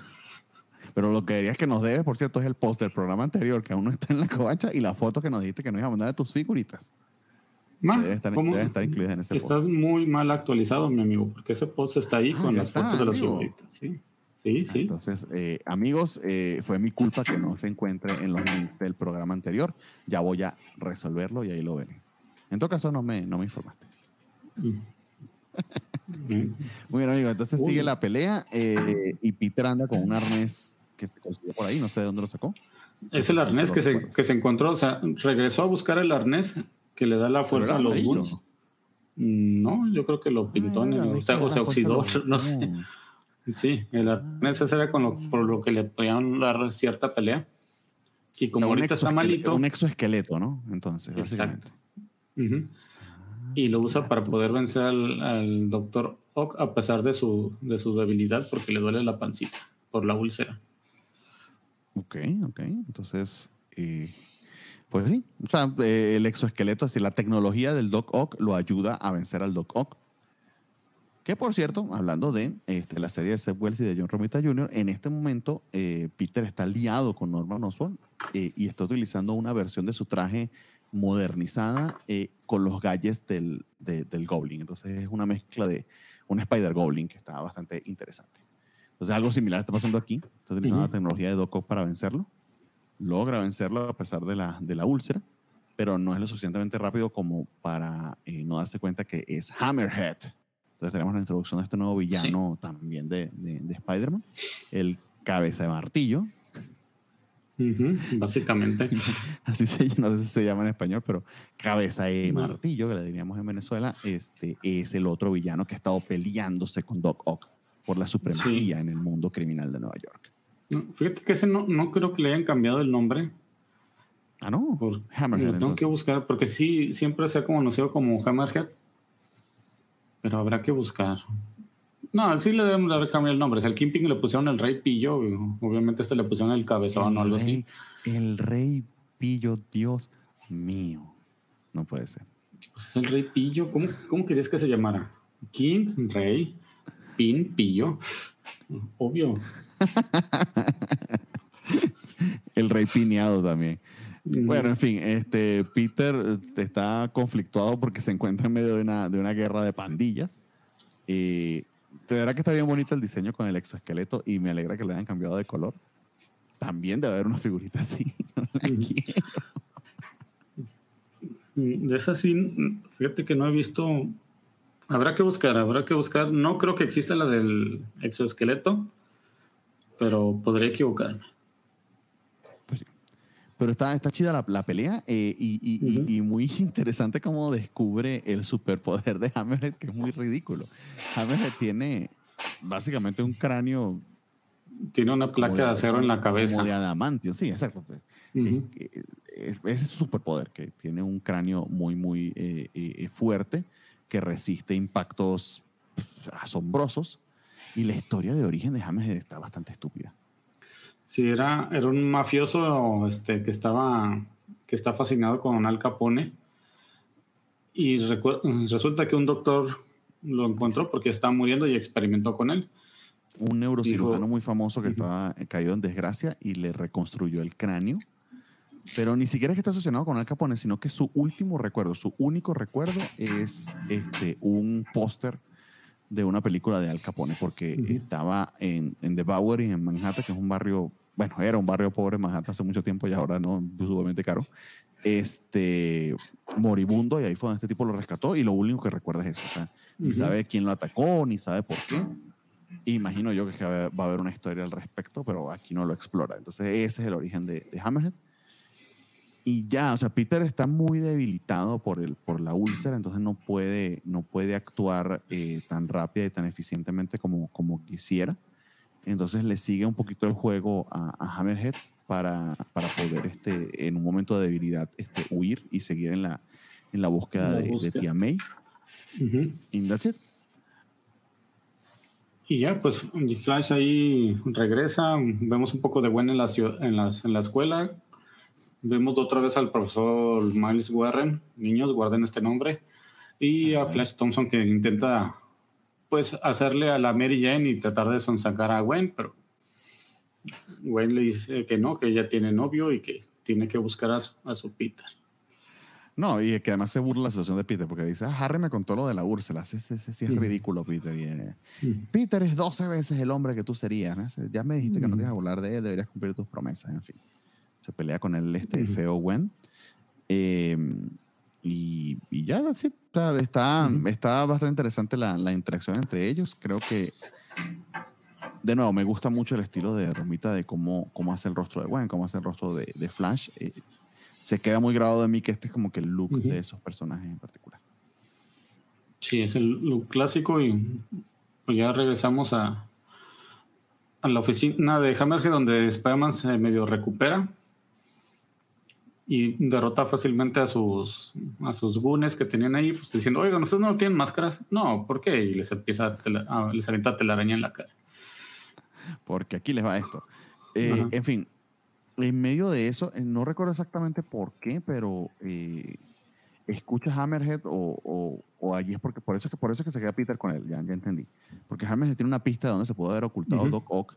Pero lo que dirías que nos debes, por cierto, es el post del programa anterior, que aún no está en la covacha, y la foto que nos dijiste que nos iba a mandar de tus figuritas. Debe estar, ¿cómo? debe estar incluida en ese Estás post. muy mal actualizado, mi amigo, porque ese post está ahí Ah, con las está, fotos de las figuritas. Sí, sí, sí. Entonces, eh, amigos, eh, fue mi culpa que no se encuentre en los links del programa anterior. Ya voy a resolverlo y ahí lo veré. En todo caso, no me, no me informaste. Mm. Muy bien, amigo. Entonces Uy. sigue la pelea eh, y Peter anda con un arnés que se consiguió por ahí, no sé de dónde lo sacó. Es el arnés que se, que se encontró, o sea, regresó a buscar el arnés que le da la fuerza a los. Bulls. No, yo creo que lo pintó en el, o sea, o se oxidó, no sé. Sí, el arnés ese era con lo, por lo que le podían dar cierta pelea. Y como un, ahorita está malito, un exoesqueleto, ¿no? Entonces, Exacto. y lo usa para poder vencer al, al Doctor Ock a pesar de su, de su debilidad porque le duele la pancita por la úlcera. Ok, ok. Entonces, eh, pues sí. O sea, eh, el exoesqueleto, así la tecnología del Doc Ock lo ayuda a vencer al Doc Ock. Que por cierto, hablando de este, la serie de Seth Wells y de John Romita Jr., en este momento eh, Peter está liado con Norman Osborn eh, y está utilizando una versión de su traje modernizada con los gadgets del, de- del Goblin. Entonces es una mezcla de un Spider Goblin que está bastante interesante. Entonces algo similar está pasando aquí. Está utilizando Ujú. la tecnología de Doc Ock para vencerlo. Logra vencerlo a pesar de la, de la úlcera, pero no es lo suficientemente rápido como para eh, no darse cuenta que es Hammerhead. Entonces tenemos la introducción de este nuevo villano también de, de- de Spider-Man, el cabeza de martillo, Ujú, Básicamente. así se no sé si se llama en español, pero cabeza de martillo, que le diríamos en Venezuela, este, es el otro villano que ha estado peleándose con Doc Ock por la supremacía en el mundo criminal de Nueva York. Fíjate que ese no, no creo que le hayan cambiado el nombre. Ah, no, Por, Hammerhead. lo tengo que entonces. buscar porque sí, siempre se ha conocido como Hammerhead. Pero habrá que buscar. No, sí le deben haber cambiado el nombre. Si al Kingpin le pusieron el Rey Pillo, obviamente este le pusieron el Cabezón o algo así. rey, el rey pillo, Dios mío. No puede ser. Pues es el Rey Pillo. ¿Cómo, ¿Cómo querías que se llamara? King, Rey, Pin, Pillo. Obvio. El rey pineado también. Mm. Bueno, en fin, este Peter está conflictuado porque se encuentra en medio de una, de una guerra de pandillas. Y de verdad que está bien bonito el diseño con el exoesqueleto y me alegra que le hayan cambiado de color. También debe haber una figurita así. No quiero. Mm, De esa sí, mm, fíjate que no he visto. Habrá que buscar, habrá que buscar. No creo que exista la del exoesqueleto, pero podría equivocarme. Pues sí. Pero está, está chida la, la pelea eh, y, y- y- Ujú. y muy interesante cómo descubre el superpoder de Hammerhead, que es muy ridículo. Hammerhead tiene básicamente un cráneo Tiene una placa como de acero en la cabeza. Como de adamantio, sí, exacto. Es- es- ese es su superpoder, que tiene un cráneo muy, muy eh, eh, fuerte, que resiste impactos asombrosos. Y la historia de origen de Hammerhead está bastante estúpida. Sí, era, era un mafioso este, que estaba que está fascinado con Al Capone. Y resulta que un doctor lo encontró porque estaba muriendo y experimentó con él. Un neurocirujano Dijo- muy famoso que Ujú. estaba caído en desgracia y le reconstruyó el cráneo. Pero ni siquiera es que está asociado con Al Capone, sino que su último recuerdo, su único recuerdo es este, un póster de una película de Al Capone, porque Ujú. estaba en, en The Bowery, en Manhattan, que es un barrio bueno, era un barrio pobre en Manhattan hace mucho tiempo y ahora no, sumamente caro, este, moribundo, y ahí fue donde este tipo lo rescató, y lo único que recuerda es eso, o sea, ni sabe quién lo atacó, ni sabe por qué. Imagino yo que va a haber una historia al respecto, pero aquí no lo explora. Entonces, ese es el origen de, de Hammerhead. Y ya, o sea, Peter está muy debilitado por, el, por la úlcera, entonces no puede, no puede actuar eh, tan rápida y tan eficientemente como, como quisiera. Entonces le sigue un poquito el juego a, Hammerhead para, para, poder este, en un momento de debilidad este, huir y seguir en la, en la búsqueda, De, Tia May. Y that's it. Y ya, pues Flash ahí regresa, vemos un poco de Gwen en la, en, las, en la escuela, Vemos otra vez al profesor Miles Warren. Niños, guarden este nombre. Y a Flash Thompson que intenta pues hacerle a la Mary Jane y tratar de sonsacar a Gwen, pero Gwen le dice que no, que ella tiene novio y que tiene que buscar a su, Peter. No, y que además se burla la situación de Peter, porque dice, ah, Harry me contó lo de la Úrsula, sí, sí, sí, es ridículo, Peter. Eh, Peter es 12 veces el hombre que tú serías. Ya me dijiste que no querías hablar de él, deberías cumplir tus promesas, en fin se pelea con él este feo Gwen. Eh, y, y, ya, está, está, está, bastante interesante la, la, interacción entre ellos. Creo que, de nuevo, me gusta mucho el estilo de Romita de cómo, cómo hace el rostro de Gwen, cómo hace el rostro de, de Flash. Eh, se queda muy grabado de mí que este es como que el look de esos personajes en particular. Sí, es el look clásico y pues ya regresamos a, a la oficina de Hammerhead donde Spider-Man se medio recupera y derrota fácilmente a sus, a sus gunes que tenían ahí, pues diciendo, oigan, ¿ustedes no tienen máscaras? No, ¿por qué? Y les empieza a, les avienta telaraña en la cara. Porque aquí les va esto. Eh, en fin, en medio de eso, eh, no recuerdo exactamente por qué, pero eh, escucha Hammerhead o, o, allí es porque por eso es que por eso que se queda Peter con él, ya, ya entendí. Porque Hammerhead tiene una pista de donde se puede haber ocultado Doc Ock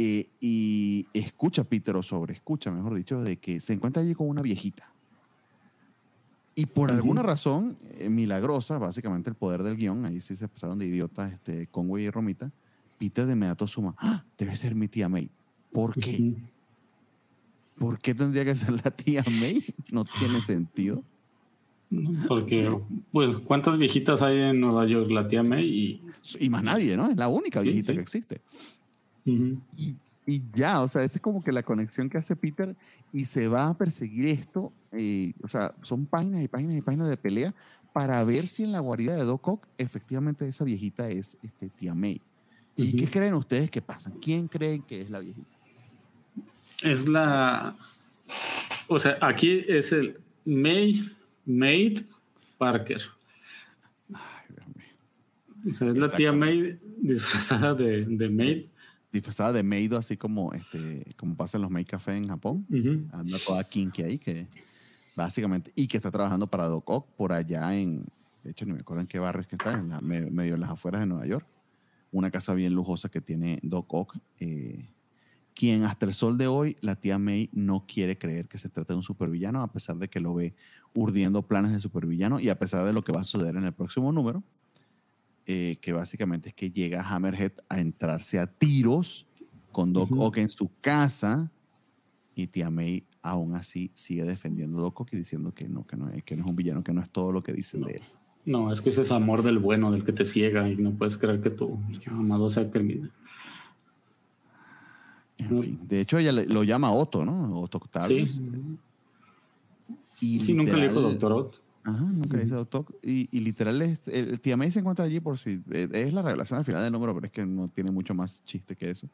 eh, y escucha Peter, o sobre escucha, mejor dicho, de que se encuentra allí con una viejita. Y por alguna razón eh, milagrosa, básicamente el poder del guion, ahí sí se pasaron de idiotas este, Conway y Romita, Peter de inmediato suma, ¡Ah! debe ser mi tía May. ¿Por qué? ¿Por qué tendría que ser la tía May? No tiene sentido. Porque, pues, ¿cuántas viejitas hay en Nueva York? La tía May y... Y más nadie, ¿no? Es la única viejita que existe y, ya, o sea, esa es como que la conexión que hace Peter y se va a perseguir esto. Eh, o sea, son páginas y páginas y páginas de pelea para ver si en la guarida de Doc Ock efectivamente esa viejita es este, tía May. ¿Y qué creen ustedes que pasa? ¿Quién creen que es la viejita? Es la. O sea, aquí es el May Maid Parker. Ay, Dios mío. O sea, es la tía May disfrazada de, de Maid disfrazada de Meido, así como, este, como pasa en los Maid Café en Japón. Anda toda kinky ahí, que básicamente, y que está trabajando para Doc Ock por allá en, de hecho, no me acuerdo en qué barrio es que está, en la, medio en las afueras de Nueva York. Una casa bien lujosa que tiene Doc Ock, eh, quien hasta el sol de hoy, la tía May no quiere creer que se trata de un supervillano, a pesar de que lo ve urdiendo planes de supervillano y a pesar de lo que va a suceder en el próximo número eh, que básicamente es que llega Hammerhead a entrarse a tiros con Doc Ock en su casa y Tia May aún así sigue defendiendo a Doc Ock y diciendo que no, que no, es, que no es un villano, que no es todo lo que dicen de él. No, es que ese es amor del bueno, del que te ciega y no puedes creer que tu amado sea criminal. En fin, de hecho ella lo llama Otto, ¿no? Otto Octavius. Sí. Y sí, nunca le dijo Doctor Otto. Ajá, nunca dice Doctor. Y, y, literal, es, el tía May se encuentra allí por si. Eh, es la revelación al final del número, pero es que no tiene mucho más chiste que eso.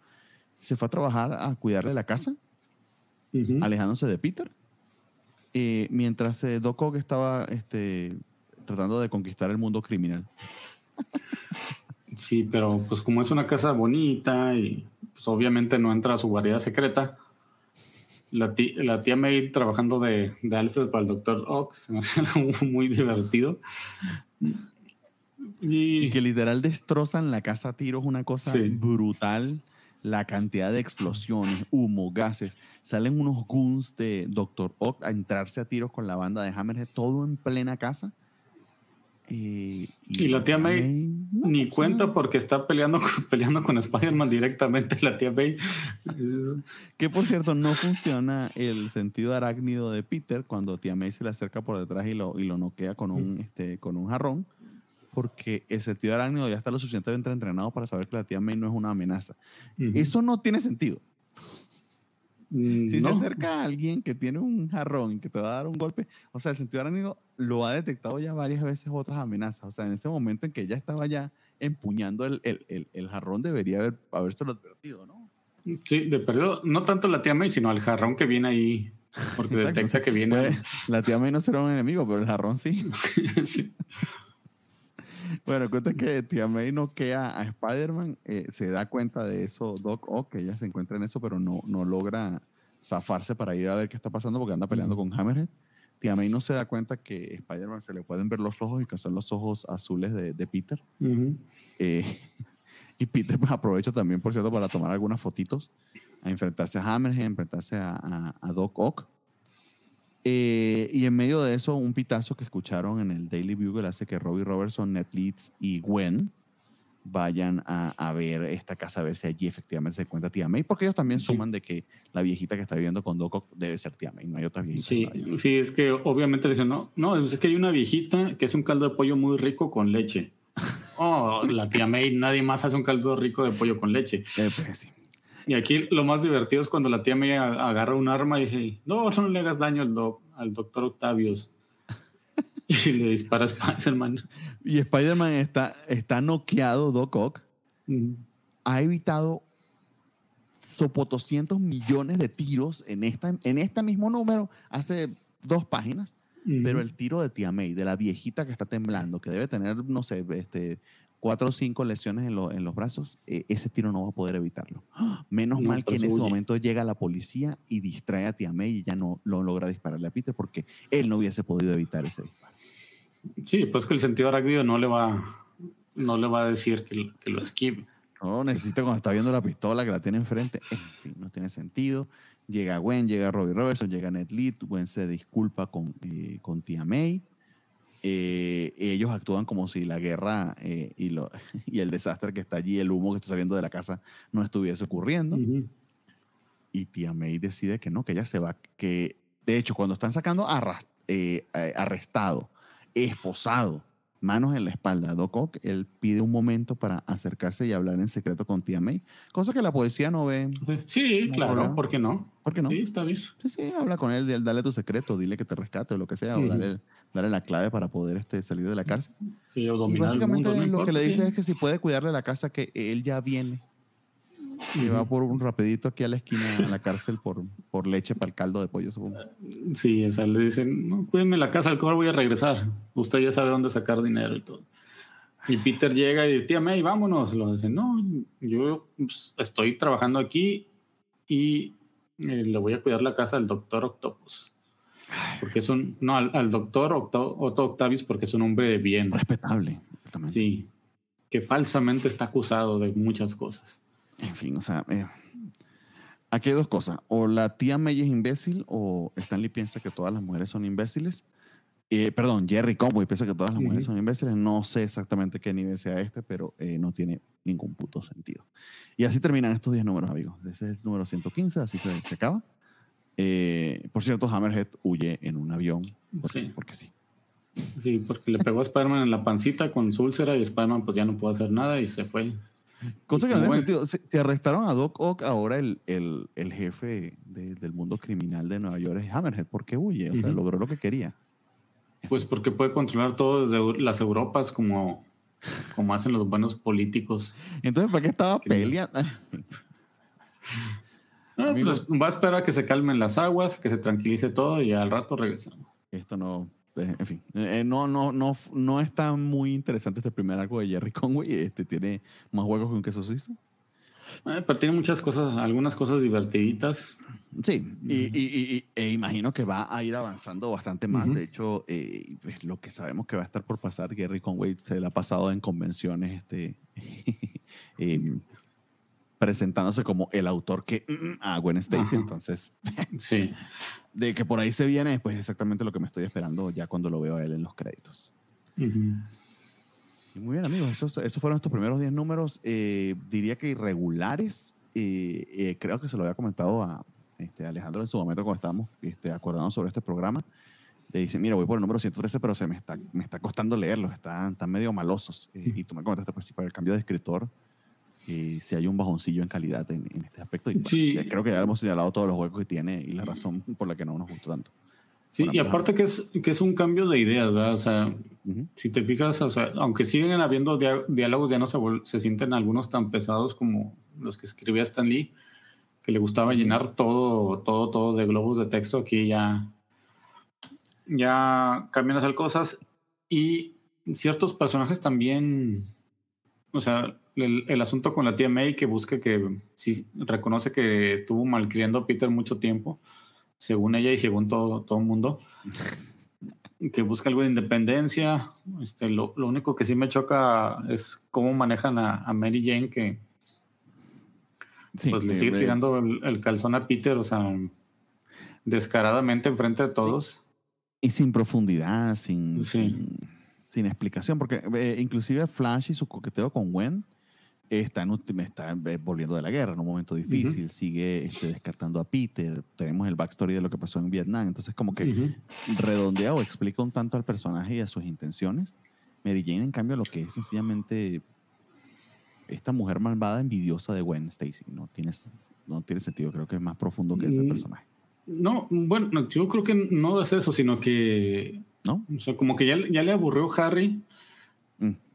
Se fue a trabajar a cuidarle la casa, alejándose de Peter. Eh, mientras eh, Doc Ock estaba este, tratando de conquistar el mundo criminal. Sí, pero pues como es una casa bonita y pues obviamente no entra a su guarida secreta, la tía, May trabajando de, de, Alfred para el Dr. Ock, se me hace muy divertido. Y, que literal destrozan la casa a tiros, una cosa brutal. La cantidad de explosiones, humo, gases. Salen unos goons de Dr. Ock a entrarse a tiros con la banda de Hammerhead, todo en plena casa. Y, la tía May, ni cuenta porque está peleando, peleando con Spider-Man directamente, la tía May. que por cierto, no funciona el sentido arácnido de Peter cuando tía May se le acerca por detrás y lo, y lo noquea con un, este, con un jarrón, porque el sentido arácnido ya está lo suficientemente entrenado para saber que la tía May no es una amenaza. Eso no tiene sentido. Mm, si se acerca a alguien que tiene un jarrón y que te va a dar un golpe, o sea, el sentido arácnido lo ha detectado ya varias veces otras amenazas. O sea, en ese momento en que ella estaba ya empuñando el, el, el, jarrón, debería haber, habérselo advertido, ¿no? Sí, de perdido, no tanto la tía May, sino el jarrón que viene ahí, porque detecta que viene. la tía May no será un enemigo, pero el jarrón sí. sí. Bueno, cuenta que tía May noquea a Spider-Man, eh, se da cuenta de eso Doc Ock, que ella se encuentra en eso, pero no, no logra zafarse para ir a ver qué está pasando porque anda peleando con Hammerhead. Tía May no se da cuenta que Spider-Man se le pueden ver los ojos y que son los ojos azules de, Peter. Eh, y Peter pues, aprovecha también, por cierto, para tomar algunas fotitos, a enfrentarse a Hammerhead, a enfrentarse a, a Doc Ock. Eh, y en medio de eso, un pitazo que escucharon en el Daily Bugle hace que Robbie Robertson, Ned Leeds y Gwen vayan a, ver esta casa, a ver si allí efectivamente se encuentra tía May, porque ellos también suman de que la viejita que está viviendo con Doc debe ser tía May, no hay otra viejita. Sí, sí es que obviamente dicen, no, no, es que hay una viejita que es un caldo de pollo muy rico con leche. oh, la tía May, nadie más hace un caldo rico de pollo con leche. Eh, pues sí. Y aquí lo más divertido es cuando la tía me agarra un arma y dice, no, no le hagas daño al, al doctor Octavius. y le dispara a Spider-Man. Y Spider-Man está, está noqueado, Doc Ock. Ha evitado sopotoscientos millones de tiros en esta, en este mismo número hace dos páginas. Pero el tiro de tía May, de la viejita que está temblando, que debe tener, no sé, este, cuatro o cinco lesiones en, en los brazos, eh, ese tiro no va a poder evitarlo. Menos mal que en ese momento llega la policía y distrae a Tia May y ya no lo logra dispararle a Peter porque él no hubiese podido evitar ese disparo. Sí, pues que el sentido arácnido no le va, no le va a decir que, que lo esquive. No, necesita cuando está viendo la pistola que la tiene enfrente. En fin, no tiene sentido. Llega Gwen, llega Robbie Robertson, llega Ned Lead. Gwen se disculpa con, eh, con Tia May. Eh, ellos actúan como si la guerra eh, y, lo, y, el desastre que está allí, el humo que está saliendo de la casa, no estuviese ocurriendo. Y tía May decide que no, que ella se va, que de hecho cuando están sacando eh, arrestado, esposado, manos en la espalda, Doc Ock, él pide un momento para acercarse y hablar en secreto con tía May, cosa que la policía no ve. Sí, claro, ¿por qué no? ¿Por qué no? Sí, está bien. Sí, sí, habla con él, dale tu secreto, dile que te rescate o lo que sea, o dale darle la clave para poder este, salir de la cárcel. Sí, o dominar y básicamente lo que le dice es que si puede cuidarle la casa, que él ya viene. Y va por un rapidito aquí a la esquina de la cárcel por, por leche para el caldo de pollo, supongo. Sí, o sea, le dicen, no, cuídenme la casa, al cabo voy a regresar. Usted ya sabe dónde sacar dinero y todo. Y Peter llega y dice, tía May, vámonos. Lo dicen, no, yo pues, estoy trabajando aquí y eh, le voy a cuidar la casa del doctor Octopus. Porque es un, no, al, doctor Otto, Octavius porque es un hombre bien. Respetable. Sí, que falsamente está acusado de muchas cosas. En fin, o sea, eh, aquí hay dos cosas. O la tía May es imbécil o Stanley piensa que todas las mujeres son imbéciles. Eh, perdón, Jerry Conway piensa que todas las mujeres son imbéciles. No sé exactamente qué nivel sea este, pero eh, no tiene ningún puto sentido. Y así terminan estos 10 números, amigos. Ese es el número 115, así se, se acaba. Eh, por cierto, Hammerhead huye en un avión. Porque sí. Porque sí. Sí, porque le pegó a Spider-Man en la pancita con su úlcera y Spider-Man pues ya no pudo hacer nada y se fue. Cosa que no tiene sentido. Se, arrestaron a Doc Ock, ahora el, el, el jefe del mundo criminal de Nueva York es Hammerhead. ¿Por qué huye? O sea, logró lo que quería. Pues porque puede controlar todo desde las Europas como, como hacen los buenos políticos. Entonces, ¿para qué estaba peleando? pues va a esperar a que se calmen las aguas, que se tranquilice todo y al rato regresamos. Esto no, eh, en fin, eh, no, no, no, no está muy interesante este primer arco de Jerry Conway. Este tiene más juegos que un queso suizo. Eh, pero tiene muchas cosas, algunas cosas divertiditas. Sí, y, e imagino que va a ir avanzando bastante más. De hecho, pues, lo que sabemos que va a estar por pasar, Jerry Conway se le ha pasado en convenciones este, presentándose como el autor que mm, mm, a Gwen Stacy. Entonces, sí. De que por ahí se viene, pues exactamente lo que me estoy esperando ya cuando lo veo a él en los créditos. Muy bien, amigos. Esos, esos fueron estos primeros 10 números. Eh, diría que irregulares. Eh, eh, creo que se lo había comentado a este, Alejandro en su momento cuando estábamos este, acordando sobre este programa. Le dice, mira, voy por el número 113, pero se me está, me está costando leerlos. Están, están medio malosos. y tú me comentaste, pues, para el cambio de escritor, si hay un bajoncillo en calidad en, este aspecto. Y, sí. creo que ya hemos señalado todos los huecos que tiene y la razón por la que no nos gustó tanto. Sí, y aparte que es, que es un cambio de ideas, ¿verdad? O sea, si te fijas, o sea, aunque siguen habiendo diálogos, ya no se, se sienten algunos tan pesados como los que escribía Stan Lee, que le gustaba llenar todo, todo, todo de globos de texto. Aquí ya, ya cambian a hacer cosas y ciertos personajes también, o sea, el, el, asunto con la tía May que busca que, sí, reconoce que estuvo malcriando a Peter mucho tiempo según ella y según todo, todo el mundo, que busca algo de independencia. Este, lo, lo, único que sí me choca es cómo manejan a, Mary Jane, que pues le sigue tirando el, calzón a Peter, o sea, descaradamente enfrente de todos. Y sin profundidad, sin, sin, explicación, porque eh, inclusive Flash y su coqueteo con Gwen está, en, está eh, volviendo de la guerra en un momento difícil, sigue este, descartando a Peter, tenemos el backstory de lo que pasó en Vietnam, entonces como que redondea o explica un tanto al personaje y a sus intenciones. Mary Jane, en cambio, lo que es sencillamente esta mujer malvada, envidiosa de Gwen Stacy, no, Tienes, no tiene sentido, creo que es más profundo que ese mm, personaje. No, bueno, yo creo que no es eso, sino que... ¿No? O sea, como que ya, ya le aburrió Harry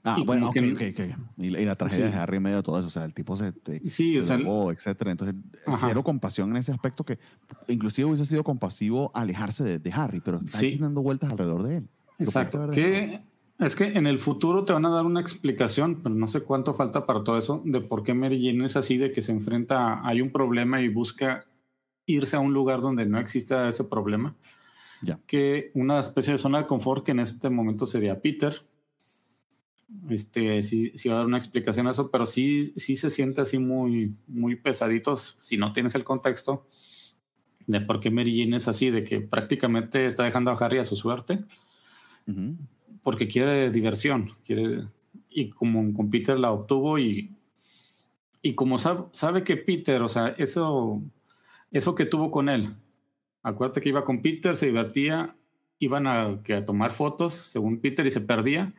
Ah, bueno, ok, ok, ok. Y, la tragedia de Harry en medio de todo eso, o sea, el tipo se, sí, o sea, etcétera. Entonces, cero compasión en ese aspecto que inclusive hubiese sido compasivo alejarse de, Harry, pero está dando vueltas alrededor de él. Exacto. Que es que en el futuro te van a dar una explicación, pero no sé cuánto falta para todo eso, de por qué Mary Jane es así, de que se enfrenta, hay un problema y busca irse a un lugar donde no exista ese problema. Ya. Que una especie de zona de confort que en este momento sería Peter, este, sí, sí va a dar una explicación a eso, pero sí, sí se siente así muy, muy pesaditos si no tienes el contexto de por qué Mary Jane es así, de que prácticamente está dejando a Harry a su suerte, porque quiere diversión, quiere, y como con Peter la obtuvo y, y como sabe, sabe que Peter, o sea, eso, eso que tuvo con él, acuérdate que iba con Peter, se divertía, iban a, que a tomar fotos, según Peter, y se perdía.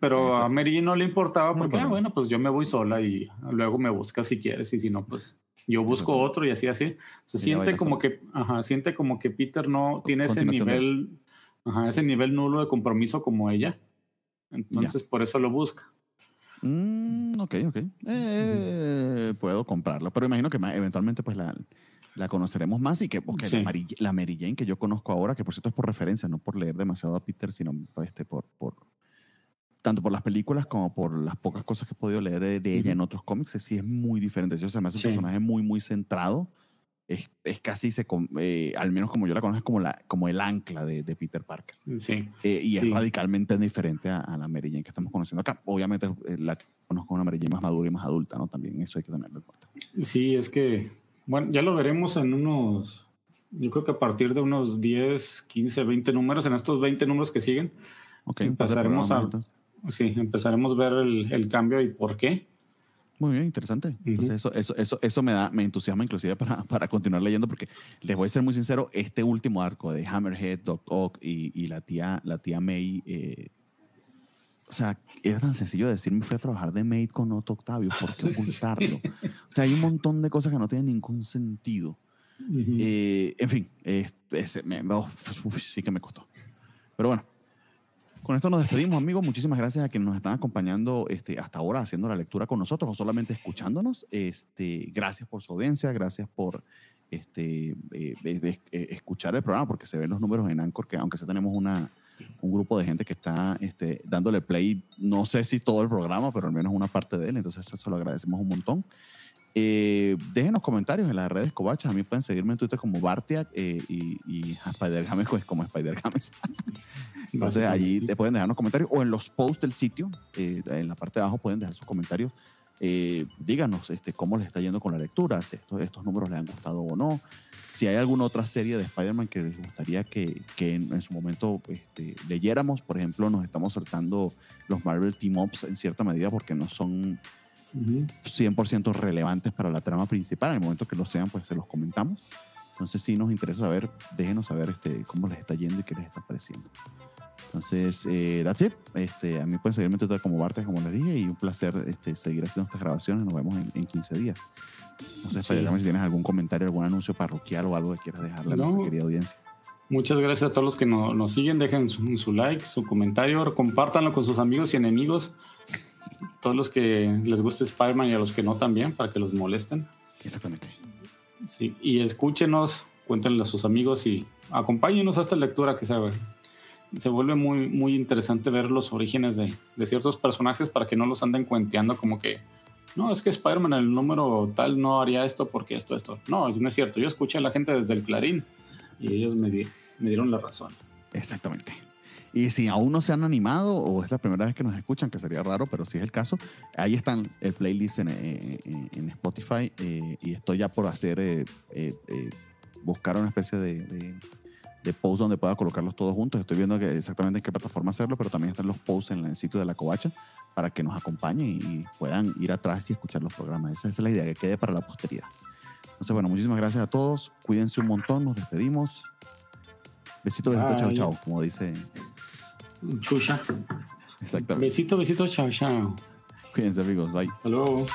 Pero a Mary no le importaba porque, ah, bueno, pues yo me voy sola y luego me busca si quieres y si no, pues yo busco otro y así, así. Se siente como que, ajá, siente como que Peter no tiene ese nivel, ajá, ese nivel nulo de compromiso como ella. Entonces, por eso lo busca. Mm, ok, ok. Eh, puedo comprarlo, pero imagino que eventualmente pues la, la conoceremos más y que porque la, Mary, Jane que yo conozco ahora, que por cierto es por referencia, no por leer demasiado a Peter, sino este, por, por, tanto por las películas como por las pocas cosas que he podido leer de, ella en otros cómics, sí es muy diferente. Yo, se me hace un personaje muy, muy centrado. Es, es casi, se, eh, al menos como yo la conozco, como, la, como el ancla de, de Peter Parker. Sí. Eh, y es radicalmente diferente a, la Mary Jane que estamos conociendo acá. Obviamente eh, la conozco una Mary Jane más madura y más adulta, ¿no? También eso hay que tenerlo en cuenta. Sí, es que, bueno, ya lo veremos en unos, yo creo que a partir de unos 10, 15, 20 números, en estos 20 números que siguen, okay, empezaremos a, sí, empezaremos a ver el, cambio y por qué. Muy bien, interesante. eso, eso, eso, eso me da, me entusiasma inclusive para, para, continuar leyendo, porque les voy a ser muy sincero, este último arco de Hammerhead, Doc Ock y, y la tía, la tía May, eh, o sea, era tan sencillo decir, me fui a trabajar de maid con Otto Octavio, ¿por qué ocultarlo? o sea, hay un montón de cosas que no tienen ningún sentido. Eh, en fin, ese, me, sí que me costó. Pero bueno, con esto nos despedimos, amigos. Muchísimas gracias a quienes nos están acompañando este, hasta ahora haciendo la lectura con nosotros o solamente escuchándonos. Este, gracias por su audiencia, gracias por este, eh, eh, escuchar el programa, porque se ven los números en Anchor, que aunque sea tenemos una, un grupo de gente que está este, dándole play, no sé si todo el programa, pero al menos una parte de él, entonces eso lo agradecemos un montón. Eh, déjenos comentarios en las redes cobachas. A mí pueden seguirme en Twitter como Bartiak eh, y, y a Spider Games pues, como Spider Games. Entonces allí te pueden dejarnos comentarios o en los posts del sitio, eh, en la parte de abajo pueden dejar sus comentarios. díganos este, cómo les está yendo con la lectura, si estos, estos números les han gustado o no, Si hay alguna otra serie de Spider-Man que les gustaría que, que en, en, su momento este, leyéramos, por ejemplo, nos estamos saltando los Marvel Team Ups en cierta medida porque no son 100% relevantes para la trama principal. En el momento que lo sean, pues se los comentamos. Entonces, si nos interesa saber, déjenos saber este, cómo les está yendo y qué les está pareciendo. Entonces, eh, that's it. Este, a mí pueden seguirme en Twitter como Bartes, como les dije, y un placer este, seguir haciendo estas grabaciones. Nos vemos en, en 15 días. No sé, sí. si tienes algún comentario, algún anuncio parroquial o algo que quieras dejarle no. a nuestra querida audiencia. Muchas gracias a todos los que no, nos siguen. Dejen su, su, like, su comentario, compártanlo con sus amigos y enemigos. Todos los que les guste Spider-Man y a los que no también, para que los molesten. Exactamente. Sí, y escúchenos, cuéntenle a sus amigos y acompáñenos a esta lectura que se, se vuelve muy, muy interesante ver los orígenes de, de ciertos personajes para que no los anden cuenteando como que no, es que Spider-Man el número tal no haría esto porque esto, esto. No, no es cierto. Yo escuché a la gente desde el Clarín y ellos me, di, me dieron la razón. Exactamente. Y si aún no se han animado o es la primera vez que nos escuchan, que sería raro, pero si es el caso, ahí están el playlist en, en, en Spotify eh, y estoy ya por hacer, eh, eh, buscar una especie de, de, post donde pueda colocarlos todos juntos. Estoy viendo que exactamente en qué plataforma hacerlo, pero también están los posts en el sitio de la Covacha para que nos acompañen y puedan ir atrás y escuchar los programas. Esa es la idea, que quede para la posteridad. Entonces, bueno, muchísimas gracias a todos. Cuídense un montón, nos despedimos. Besito, besito, chao, chao, como dice. Chucha. Exactamente. Besito, besito, chao, chao. Cuídense, amigos. Bye. Hasta luego.